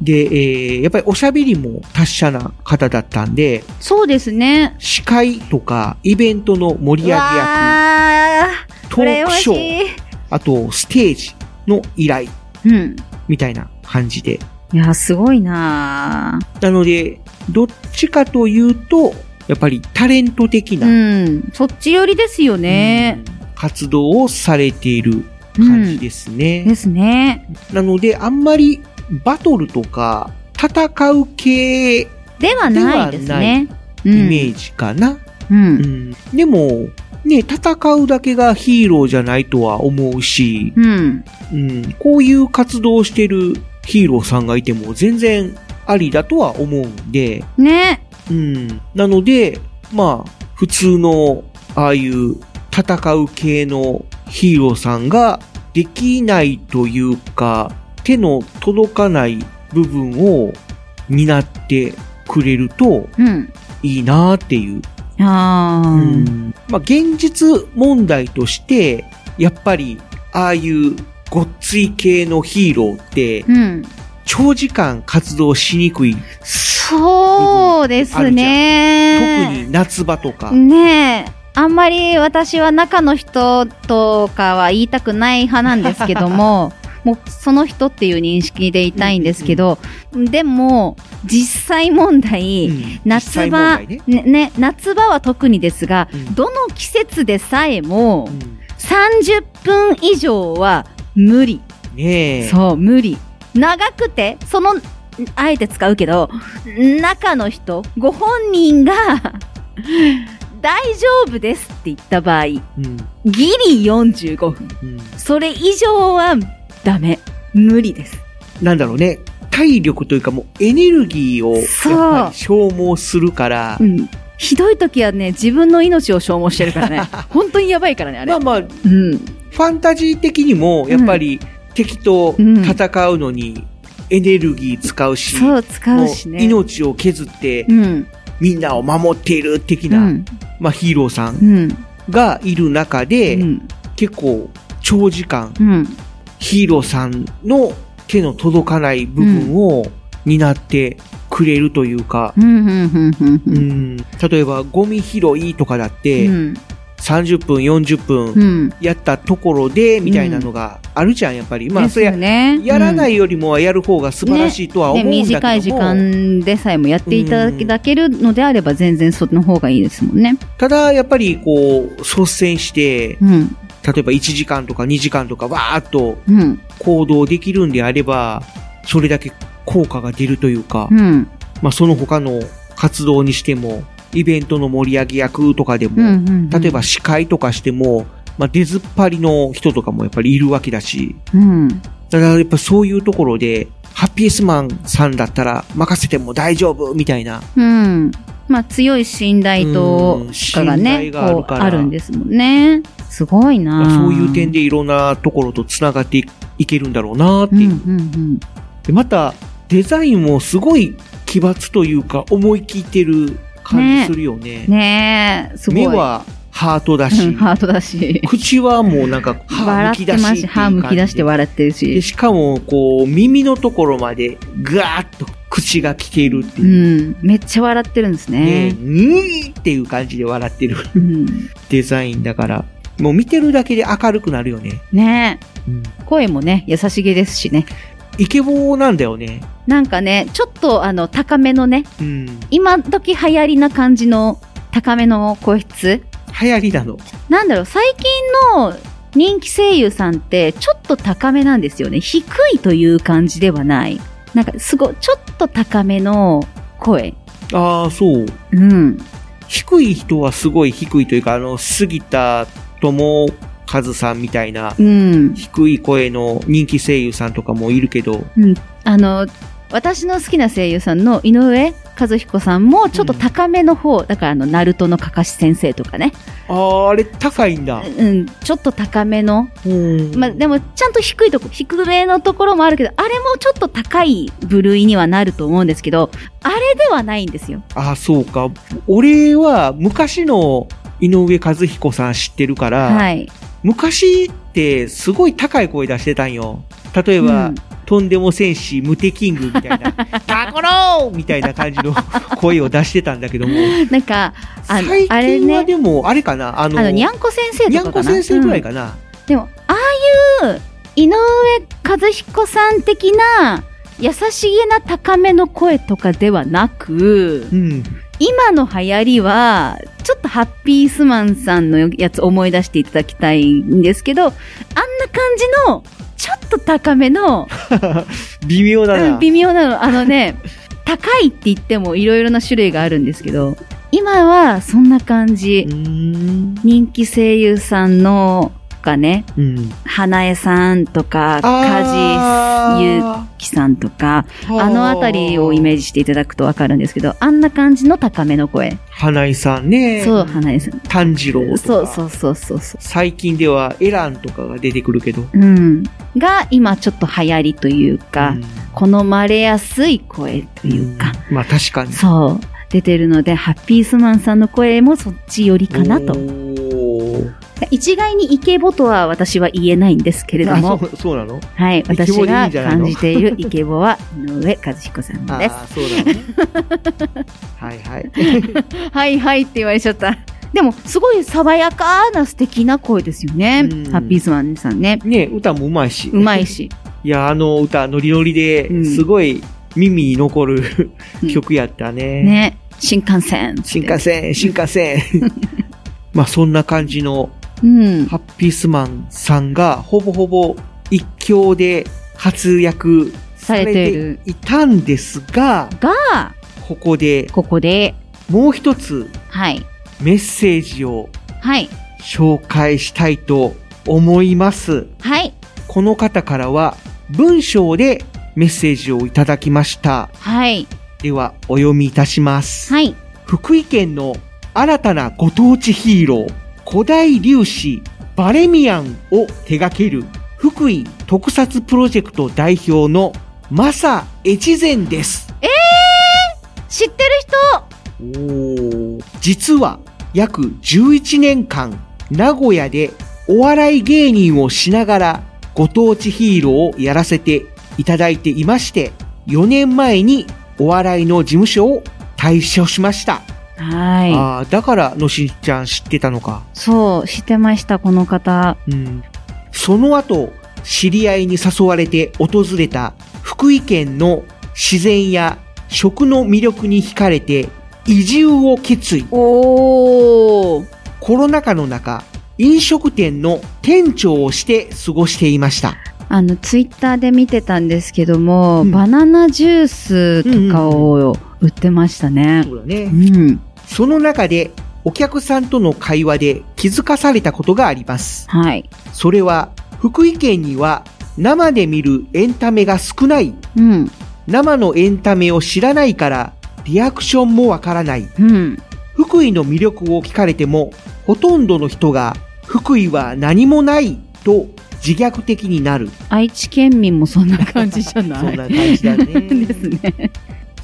で、えーやっぱりおしゃべりも達者な方だったんで、そうですね。司会とかイベントの盛り上げ役、あトークショ羨ーあとステージの依頼、うん。みたいな感じで。いや、すごいななので、どっちかというと、やっぱりタレント的なうん。そっち寄りですよね。活動をされている感じですね。ですね。なので、あんまりバトルとか戦う系ではないですね。イメージかな。うん。うんでも、ね、戦うだけがヒーローじゃないとは思うし、うん。うん、こういう活動をしてるヒーローさんがいても全然ありだとは思うんで、ね。うん。なので、まあ、普通の、ああいう戦う系のヒーローさんができないというか、手の届かない部分を担ってくれるとうん。いいなっていう。ああ、うんまあ、現実問題として、やっぱり、ああいうごっつい系のヒーローって、うん。長時間活動しにくい。そうですね。特に夏場とか。ねえ。あんまり私は中の人とかは言いたくない派なんですけども、もうその人っていう認識でいたいんですけど、でも、実際問題、夏際場、問題ねね夏場は特にですが、どの季節でさえも、30分以上は無理。ねえ。そう、無理。長くて、その、あえて使うけど、中の人、ご本人が、大丈夫ですって言った場合、うん。ギリ45分。それ以上はダメ。無理です。なんだろうね。体力というかもうエネルギーをそうやっぱり消耗するから、うん。ひどい時はね、自分の命を消耗してるからね。本当にやばいからね、あれ。まあまあ、うん。ファンタジー的にもやっぱり敵と戦うのにエネルギー使うし、そう、使うしね。も命を削ってうん。みんなを守っている的な、うんまあヒーローさうんん。がいる中で、結構長時間うん。ヒーローさんの手の届かない部分を担ってくれるというか、例えばゴミ拾いとかだって、うん30分、40う分んやったところで、みたいなのがあるじゃん、やっぱり。まあ、それよね。やらないよりもはやる方が素晴らしいとは思うんだけども、ね短い時間でさえもやっていただけるのであれば全然その方がいいですもんね。ただ、やっぱりこう、率先して、うん。例えば1時間とか2時間とかわーっとうん。行動できるんであれば、それだけ効果が出るというか、うん。まあその他の活動にしても、イベントの盛り上げ役とかでも、うんうんうん例えば司会とかしても、まあ出ずっぱりの人とかもやっぱりいるわけだし、うん。だからやっぱそういうところで、ハッピースマンさんだったら任せても大丈夫みたいな。うん。まあ強い信頼とかがね、うん信頼があるんですもんね。すごいなそういう点でいろんなところと繋がっていいけるんだろうなっていう。うんうんうん。でまた、デザインもすごい奇抜というか、思い切ってる感じするよね。ねえ、すごい。目はハートだし、うんハートだし。口はもうなんか歯笑むき出し歯むき出して笑ってるでし。しかも、こう、耳のところまでガーッと口が来ているってういう。ん。めっちゃ笑ってるんですねね。にーっていう感じで笑ってるうん。デザインだから、もう見てるだけで明るくなるよね。ねえ。声もね、優しげですしね。イケボーなんだよね。なんかね、ちょっとあの、高めのね、うん。今時流行りな感じの高めの声質流行りなの。なんだろう、最近の人気声優さんってちょっと高めなんですよね。低いという感じではない。なんかすごい、ちょっと高めの声。ああ、そう。うん。低い人はすごい低いというか、あの、杉田智和さんみたいな、うん。低い声の人気声優さんとかもいるけど、うん。あの、私の好きな声優さんの井上和彦さんもちょっと高めの方、だからあの、ナルトのかかし先生とかね。ああ、あれ高いんだ。うん、ちょっと高めの。まあ、でも、ちゃんと低いとこ、低めのところもあるけど、あれもちょっと高い部類にはなると思うんですけど、あれではないんですよ。ああ、そうか。俺は昔の井上和彦さん知ってるから、はい。昔ってすごい高い声出してたんよ。例えば、うんとんでも戦士ムテキングみたいな、タコローみたいな感じの 声を出してたんだけども、なんか、あの、最あれ近はね、でも、あれかな、あの、あの、にゃんこ先生にゃんこ。先生ぐらいかうんな。でも、ああいう、井上和彦さん的な、優しげな高めの声とかではなく、今の流行りは、ちょっとハッピースマンさんのやつ思い出していただきたいんですけど、あんな感じの、ちょっと高めの、微妙だうんな。微妙なの。あのね、高いって言ってもいろいろな種類があるんですけど、今はそんな感じ。人気声優さんのがね、うん。花江さんとか、梶ゆきさんとか、はああのあたりをイメージしていただくとわかるんですけど、あんな感じの高めの声。花井さんね。そう、花江さん。炭治郎とか。そうそうそうそうそう。最近ではエランとかが出てくるけど。うん。が、今ちょっと流行りというか、好まれやすい声というか、まあ確かに。そう、出てるので、ハッピースマンさんの声もそっち寄りかなと。一概にイケボとは私は言えないんですけれどあもそ、うそうなの？はい、私が感じているイケボは井上和彦さんです。ああ、そうなの はいはい。はいはいって言われちゃった。でも、すごい爽やかな素敵な声ですよね。ハッピースマンさんね。ね歌もうまいし。うまいし。いや、あの歌、ノリノリで、すごい耳に残る曲やったね。ね。新幹線。新幹線、新幹線。まあそんな感じの、うん。ハッピースマンさんが、ほぼほぼ一強で活躍されていたんですが、が、ここで、ここで、もう一つ、はい。メッセージをはい。紹介したいと思います。はい。この方からは文章でメッセージをいただきました。はい。ではお読みいたします。はい。福井県の新たなご当地ヒーロー、古代粒子バレミアンを手掛ける福井特撮プロジェクト代表のマサ越前です。えー、知ってる人おー実は約11年間名古屋でお笑い芸人をしながらご当地ヒーローをやらせていただいていまして4年前にお笑いの事務所を退所しました。はい。ああ、だからのしんちゃん知ってたのか。そう、知ってました、この方。うん。その後、知り合いに誘われて訪れた福井県の自然や食の魅力に惹かれて移住を決意。おコロナ禍の中、飲食店の店長をして過ごしていました。あの、ツイッターで見てたんですけども、バナナジュースとかを売ってましたね。そうだね。うん。その中で、お客さんとの会話で気づかされたことがあります。はい。それは、福井県には生で見るエンタメが少ない。うん。生のエンタメを知らないから、リアクションもわからない。うん。福井の魅力を聞かれても、ほとんどの人が福井は何もないと自虐的になる。愛知県民もそんな感じじゃない そんな感じだね。ですね。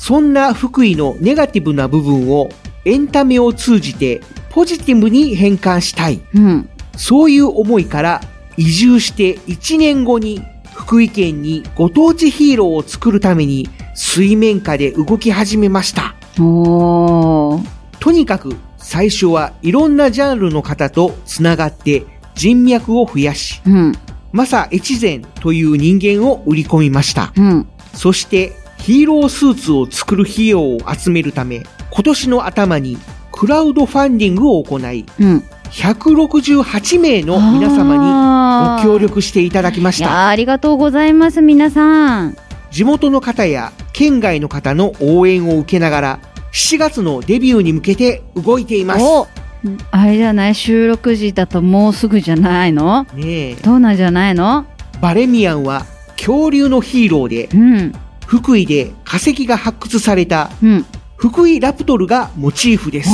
そんな福井のネガティブな部分をエンタメを通じてポジティブに変換したい。うん。そういう思いから移住して1年後に福井県にご当地ヒーローを作るために水面下で動き始めました。とにかく最初はいろんなジャンルの方とつながって人脈を増やし、うん。マサ越前という人間を売り込みました。うん。そしてヒーロースーツを作る費用を集めるため、今年の頭にクラウドファンディングを行い、うん。168名の皆様にご協力していただきました。ありがとうございます、皆さん。地元の方や県外の方の応援を受けながら、7月のデビューに向けて動いています。おあれじゃない収録時だともうすぐじゃないの？ねえ。どうなんじゃないの？バレミアンは恐竜のヒーローで、うん。福井で化石が発掘されたうん。福井ラプトルがモチーフです。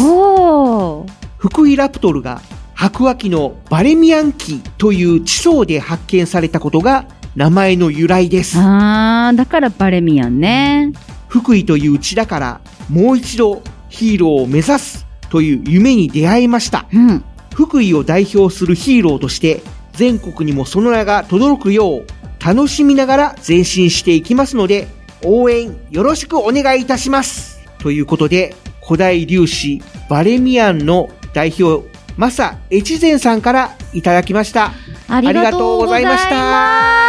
福井ラプトルが白亜紀のバレミアン紀という地層で発見されたことが名前の由来です。あー、だからバレミアンね。福井という地だからもう一度ヒーローを目指すという夢に出会いました。うん。福井を代表するヒーローとして全国にもその名が轟くよう楽しみながら前進していきますので応援よろしくお願いいたします。ということで古代粒子バレミアンの代表マサ越前さんからいただきました。ありがとうございました。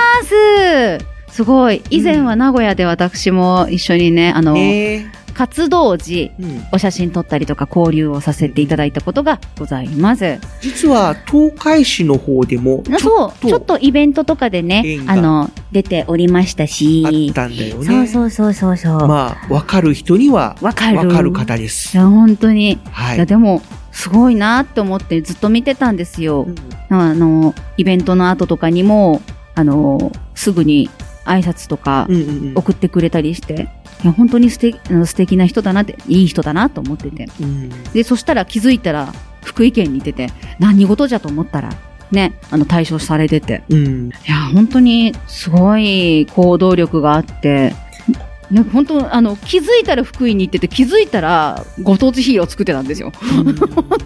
すごい。以前は名古屋で私も一緒にね、あの、ね活動時、うんお写真撮ったりとか交流をさせていただいたことがございます。実は東海市の方でもちょそうっ、とちょっとイベントとかでねあの、出ておりましたし。あったんだよね。そうそうそうそうそう。まあ、わかる人にはわかる。わかる方です。いや、本当に。はいいや、でも、すごいなって思ってずっと見てたんですよ。あの、イベントの後とかにも、あの、すぐに挨拶とかうんうんうん送ってくれたりして、いや、本当に素敵素敵な人だなって、いい人だなと思ってて。うんで、そしたら気づいたら、福井県にいてて、何事じゃと思ったら、ね、あの、対象されてて。うん。いや、本当にすごい行動力があって、ね、本当、あの、気づいたら福井に行ってて、気づいたらご当地ヒーローを作ってたんですよ。本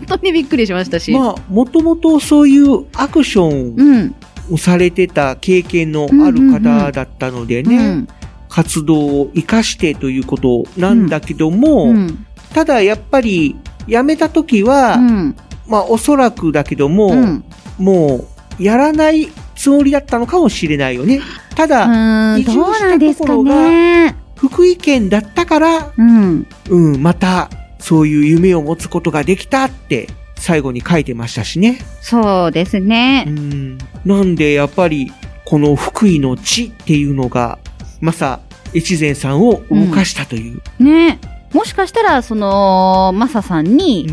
当にびっくりしましたし。まあ、もともとそういうアクションうん。をされてた経験のある方だったのでね、うん活動を活かしてということなんだけども、うんただやっぱり辞めた時は、うんまあおそらくだけども、うんもうやらないつもりだったのかもしれないよね。たうだ、移住したところがね。福井県だったから、うん。うん、またそういう夢を持つことができたって最後に書いてましたしね。そうですね。うん。なんでやっぱりこの福井の地っていうのが、まさ、越前さんを動かしたという。ねもしかしたら、その、マサさんに、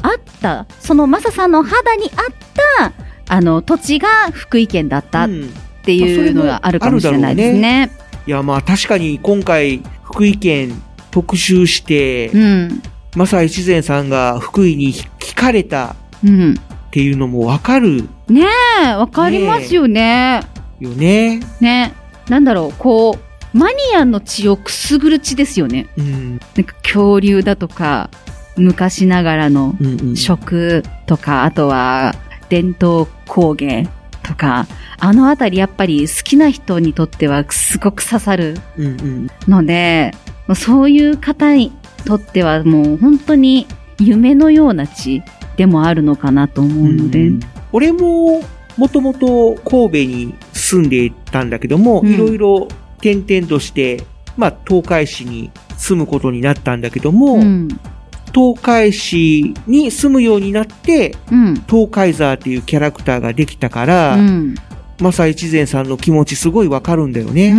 あった、そのマサさんの肌にあった、あの、土地が福井県だったっていうのがあるかもしれないですね。いや、まあ確かに今回福井県特集して、うん。まさ越前さんが福井に聞かれたうん。っていうのもわかるねえ、わかりますよね。よね。ね。なんだろう、こう、マニアの血をくすぐる血ですよね。うん。なんか恐竜だとか、昔ながらの食とか、あとは伝統工芸とか、あのあたりやっぱり好きな人にとってはすごく刺さるうんうん。ので、そういう方にとってはもう本当に夢のような地でもあるのかなと思うので。俺も、もともと神戸に住んでいたんだけども、うんいろいろ転々として、まあ、東海市に住むことになったんだけども、うん。東海市に住むようになって、うん。東海ザーっていうキャラクターができたから、うん。マサ一前さんの気持ちすごいわかるんだよね。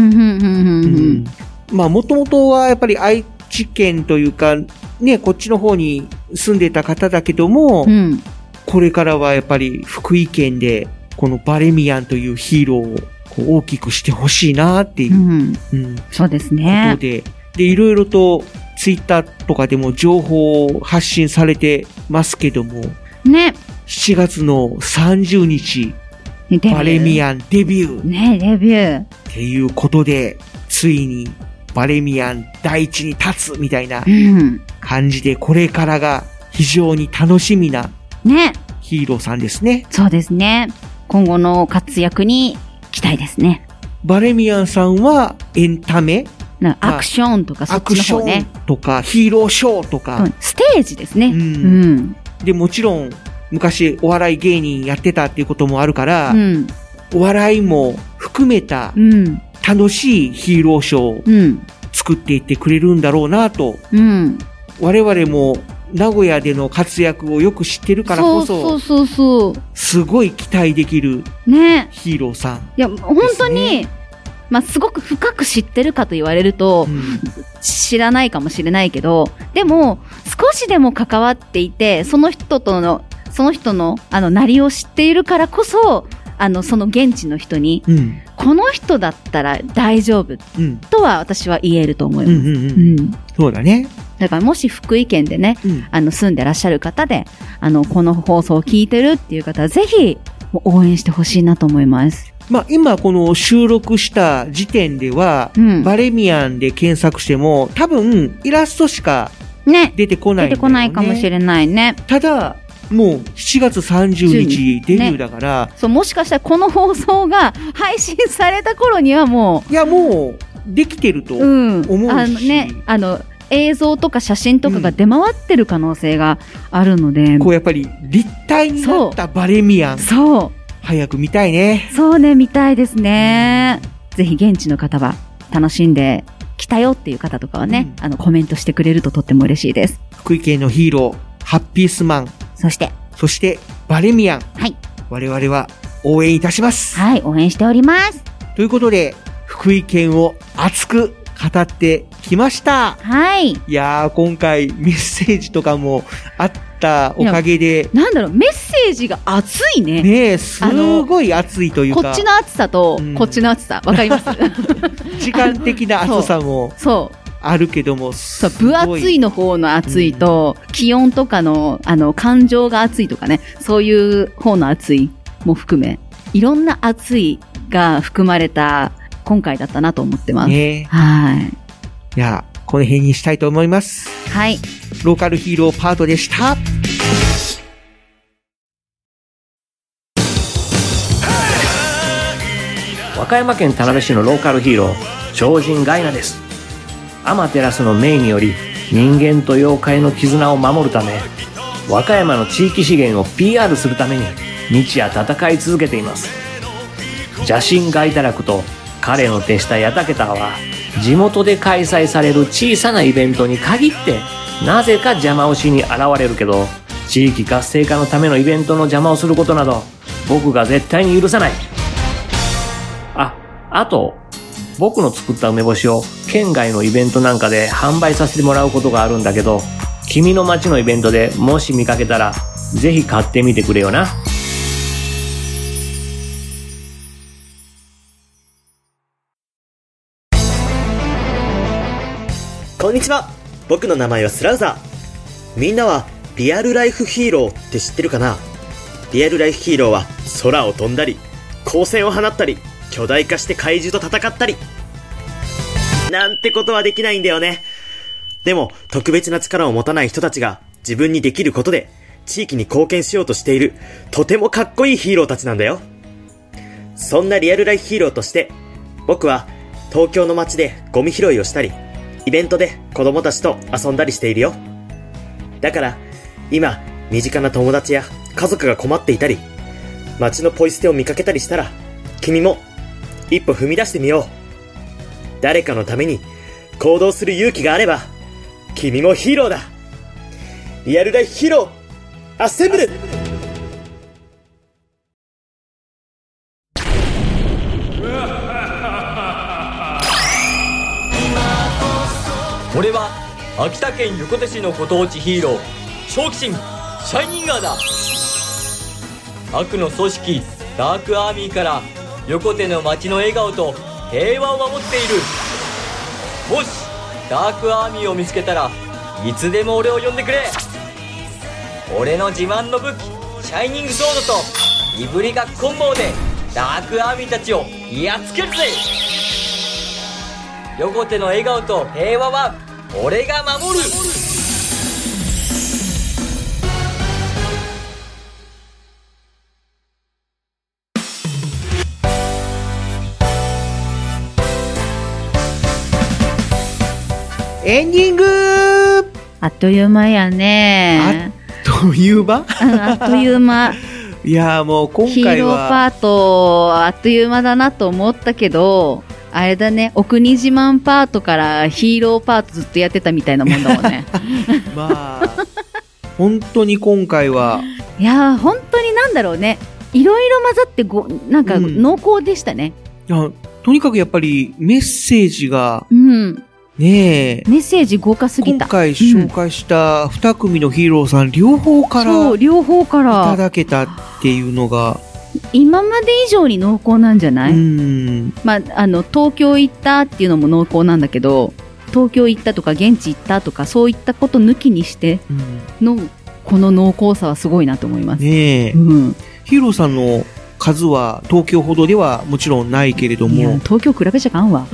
まあ、もともとはやっぱり愛知県というか、ね、こっちの方に住んでた方だけども、うんこれからはやっぱり福井県で、このバレミアンというヒーローをこう大きくしてほしいなっていう、うんうんそうですこねと。で、で、いろいろとツイッターとかでも情報を発信されてますけども、ね。7月の30日、バレミアンデビューねデビュー。っていうことで、ついにバレミアン第一に立つみたいなうん。感じで、これからが非常に楽しみなね。ヒーローさんですね。そうですね。今後の活躍に期待ですね。バレミアンさんはエンタメ、なアクションとかそっアクション。とかヒーローショーとか、うんステージですね。うんうん。で、もちろん昔お笑い芸人やってたっていうこともあるから、うん。お笑いも含めたうん。楽しいヒーローショーをうん。作っていってくれるんだろうなと、うん。我々も名古屋での活躍をよく知ってるからこそ、そうそうそうそすごい期待できるう。ね。ヒーローさん。いや、本当に、まあ、すごく深く知ってるかと言われると、知らないかもしれないけど、でも、少しでも関わっていて、その人との、その人の、あの、なりを知っているからこそ、あの、その現地の人に、うん。この人だったら大丈夫うん。とは私は言えると思います。うんうんうん。そうだね。だからもし福井県でね、あの住んでらっしゃる方で、あの、この放送を聞いてるっていう方はぜひ応援してほしいなと思います。まあ今この収録した時点では、バレミアンで検索しても多分イラストしかね。出てこないね、出てこないかもしれないね。ただ、もう7月30日デビューだから、そう、もしかしたらこの放送が配信された頃にはもう。いや、もう、できてると思うん。うし。あのね、あの、映像とか写真とかが出回ってる可能性があるので。こうやっぱり立体になったバレミアン。そう。早く見たいね。そうね、見たいですね。ぜひ現地の方は楽しんで来たよっていう方とかはね、あの、コメントしてくれるととっても嬉しいです。福井県のヒーロー、ハッピースマン。そして、そして、バレミアン。はい。我々は応援いたします。はい、応援しております。ということで、福井県を熱く語ってきました。はい。いやー、今回メッセージとかもあったおかげで、なんだろう、メッセージが熱いね。ねえ、すごい熱いというか。こっちの熱さと、こっちの熱さ、わかります？時間的な熱さもそう。あるけども、そう、分厚いの方の熱いと、気温とかの、あの、感情が熱いとかね、そういう方の熱いも含め、いろんな熱いが含まれた今回だったなと思ってます。ねはい。いや、この辺にしたいと思います。はい。ローカルヒーローパートでした。和歌山県田辺市のローカルヒーロー超人ガイナですアマテラスの命により人間と妖怪の絆を守るため和歌山の地域資源を PR するために日夜戦い続けています邪神ガイタラクと彼の手下ヤタケタは地元で開催される小さなイベントに限ってなぜか邪魔をしに現れるけど地域活性化のためのイベントの邪魔をすることなど僕が絶対に許さないあ、あと、僕の作った梅干しを県外のイベントなんかで販売させてもらうことがあるんだけど、君の街のイベントでもし見かけたら、ぜひ買ってみてくれよな。こんにちは。僕の名前はスラウザー。みんなはリアルライフヒーローって知ってるかな？リアルライフヒーローは空を飛んだり光線を放ったり巨大化して怪獣と戦ったり。なんてことはできないんだよね。でも特別な力を持たない人たちが自分にできることで地域に貢献しようとしているとてもかっこいいヒーローたちなんだよ。そんなリアルライフヒーローとして僕は東京の街でゴミ拾いをしたりイベントで子供たちと遊んだりしているよ。だから、今、身近な友達や家族が困っていたり、街のポイ捨てを見かけたりしたら、君も、一歩踏み出してみよう。誰かのために行動する勇気があれば、君もヒーローだ。リアルライフヒーロー、アッセンブル秋田県横手市のご当地ヒーロー正気神シャイニンガーだ。悪の組織ダークアーミーから横手の街の笑顔と平和を守っている。もしダークアーミーを見つけたらいつでも俺を呼んでくれ。俺の自慢の武器シャイニングソードといぶりがっこん棒でダークアーミーたちをやっつけるぜ。横手の笑顔と平和は俺が守るエンディングあっという間やね。という間？うんあっという間。いやーもう今ヒー回は、ローパート、あっという間だなと思ったけど、あれだね、お国自慢パートからヒーローパートずっとやってたみたいなもんだもんね。まあ、本当に今回は、いやー、本当になんだろうね。いろいろ混ざってご、なんか濃厚でしたね。いやとにかくやっぱりメッセージが、うん。ねえ、メッセージ豪華すぎた。今回紹介した2組のヒーローさん、両方からそう、両方かいたら、だけたっていうのが、今まで以上に濃厚なんじゃない？うん、まあ、あの、東京行ったっていうのも濃厚なんだけど、東京行ったとか現地行ったとか、そういったこと抜きにしての、この濃厚さはすごいなと思います。ねえ、うん。ヒーローさんの数は東京ほどではもちろんないけれども、東京比べちゃかんわ。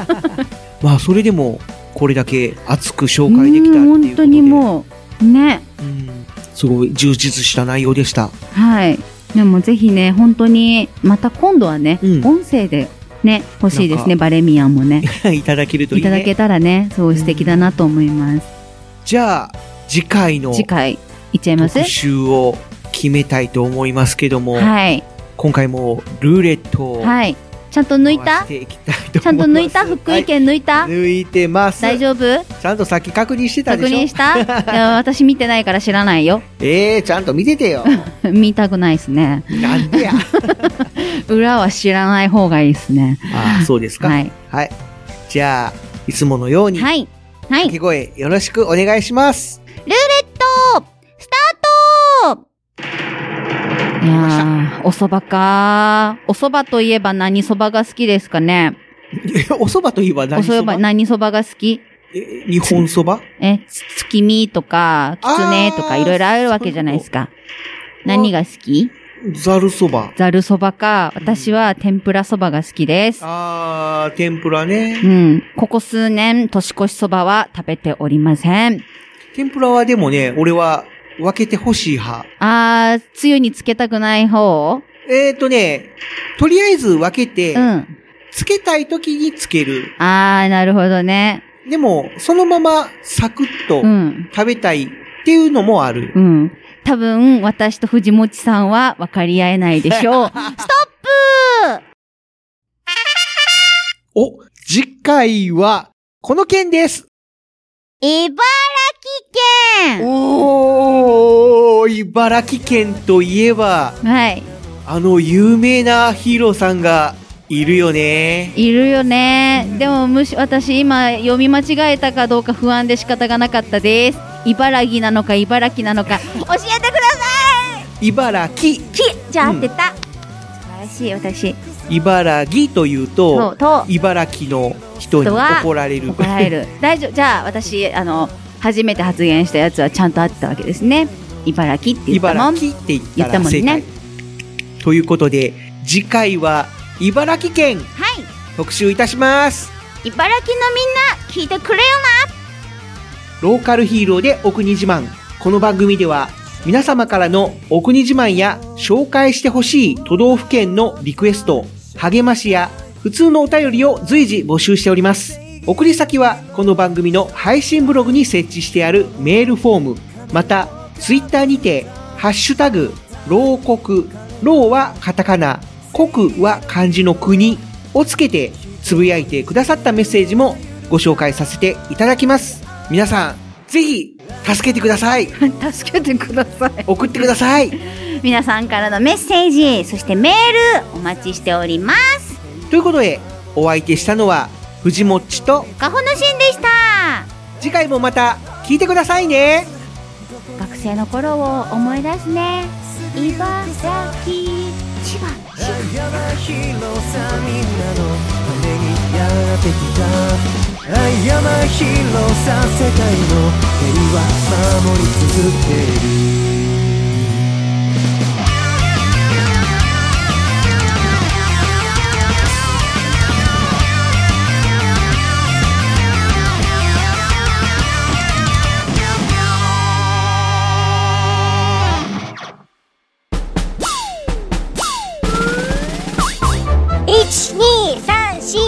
まあそれでもこれだけ熱く紹介できたっていう本当にもう、ね。すごい充実した内容でした。はい。でもぜひね、本当に、また今度はね、音声でね、欲しいですね、バレミアンもね。いただけるといいね。いただけたらね、すごい素敵だなと思います。じゃあ次回の次回、いっちゃいます？特集を決めたいと思いますけども、はい。今回もルーレットをはい。ちゃんと抜いた？ちゃんと抜いた？福井県抜いた？抜いてます。大丈夫？ちゃんとさっき確認してた確でしょ？認した？いや私見てないから知らないよ。えー、ちゃんと見ててよ。見たくないですね。なんでや？裏は知らない方がいいですね。あそうですか。はい。はい。じゃあ、いつものように、はい。はい。掛け声よろしくお願いします。ルーレットスタートいやー、お蕎麦かー。お蕎麦といえば何蕎麦が好きですかね？お蕎麦といえばお何蕎麦？蕎麦、何蕎麦が好き？日本蕎麦？え、つ月見とか、きつねとかいろいろあるわけじゃないですか。何が好き？ざる蕎麦。ざる蕎麦か。私は天ぷら蕎麦が好きです。あー、天ぷらね。うん。ここ数年、年越し蕎麦は食べておりません。天ぷらはでもね、俺は分けてほしい派。あー、つゆにつけたくない方？えーとね、とりあえず分けて、うん。つけたい時につける。あー、なるほどね。でも、そのままサクッとうん食べたいっていうのもある。うん。多分、私と藤もちさんは分かり合えないでしょう。ストップお、次回は、この件です。茨城県おー、茨城県といえば、はい。あの有名なヒーローさんがいるよね。いるよね。でも、むし、私今読み間違えたかどうか不安で仕方がなかったです。茨城なのか茨城なのか、教えてくださ茨城。じゃあ当てた。素晴らしい、私。茨城というと、と茨城の人に人は怒られる。怒られる。大丈夫。じゃあ、私、あの、初めて発言したやつはちゃんと合ってたわけですね。茨城って言ったもん。茨城って言った。もんね。ということで、次回は茨城県はい。特集いたします。茨城のみんな、聞いてくれよローカルヒーローでお国自慢。この番組では皆様からのお国自慢や紹介してほしい都道府県のリクエスト、励ましや普通のお便りを随時募集しております。送り先はこの番組の配信ブログに設置してあるメールフォーム、またツイッターにてハッシュタグ、牢国、牢はカタカナ、国は漢字の国をつけてつぶやいてくださったメッセージもご紹介させていただきます。皆さん、ぜひ、助けてください。な。助けてください。送ってください。皆さんからのメッセージ、そしてメール、お待ちしております。ということで、お相手したのは、藤もっちと、カホのしんでした。次回もまた聞いてくださいね。学生の頃を思い出すね。茨城、千葉。山広さみんなのためにやってきた山広さ世界の平和守り続ける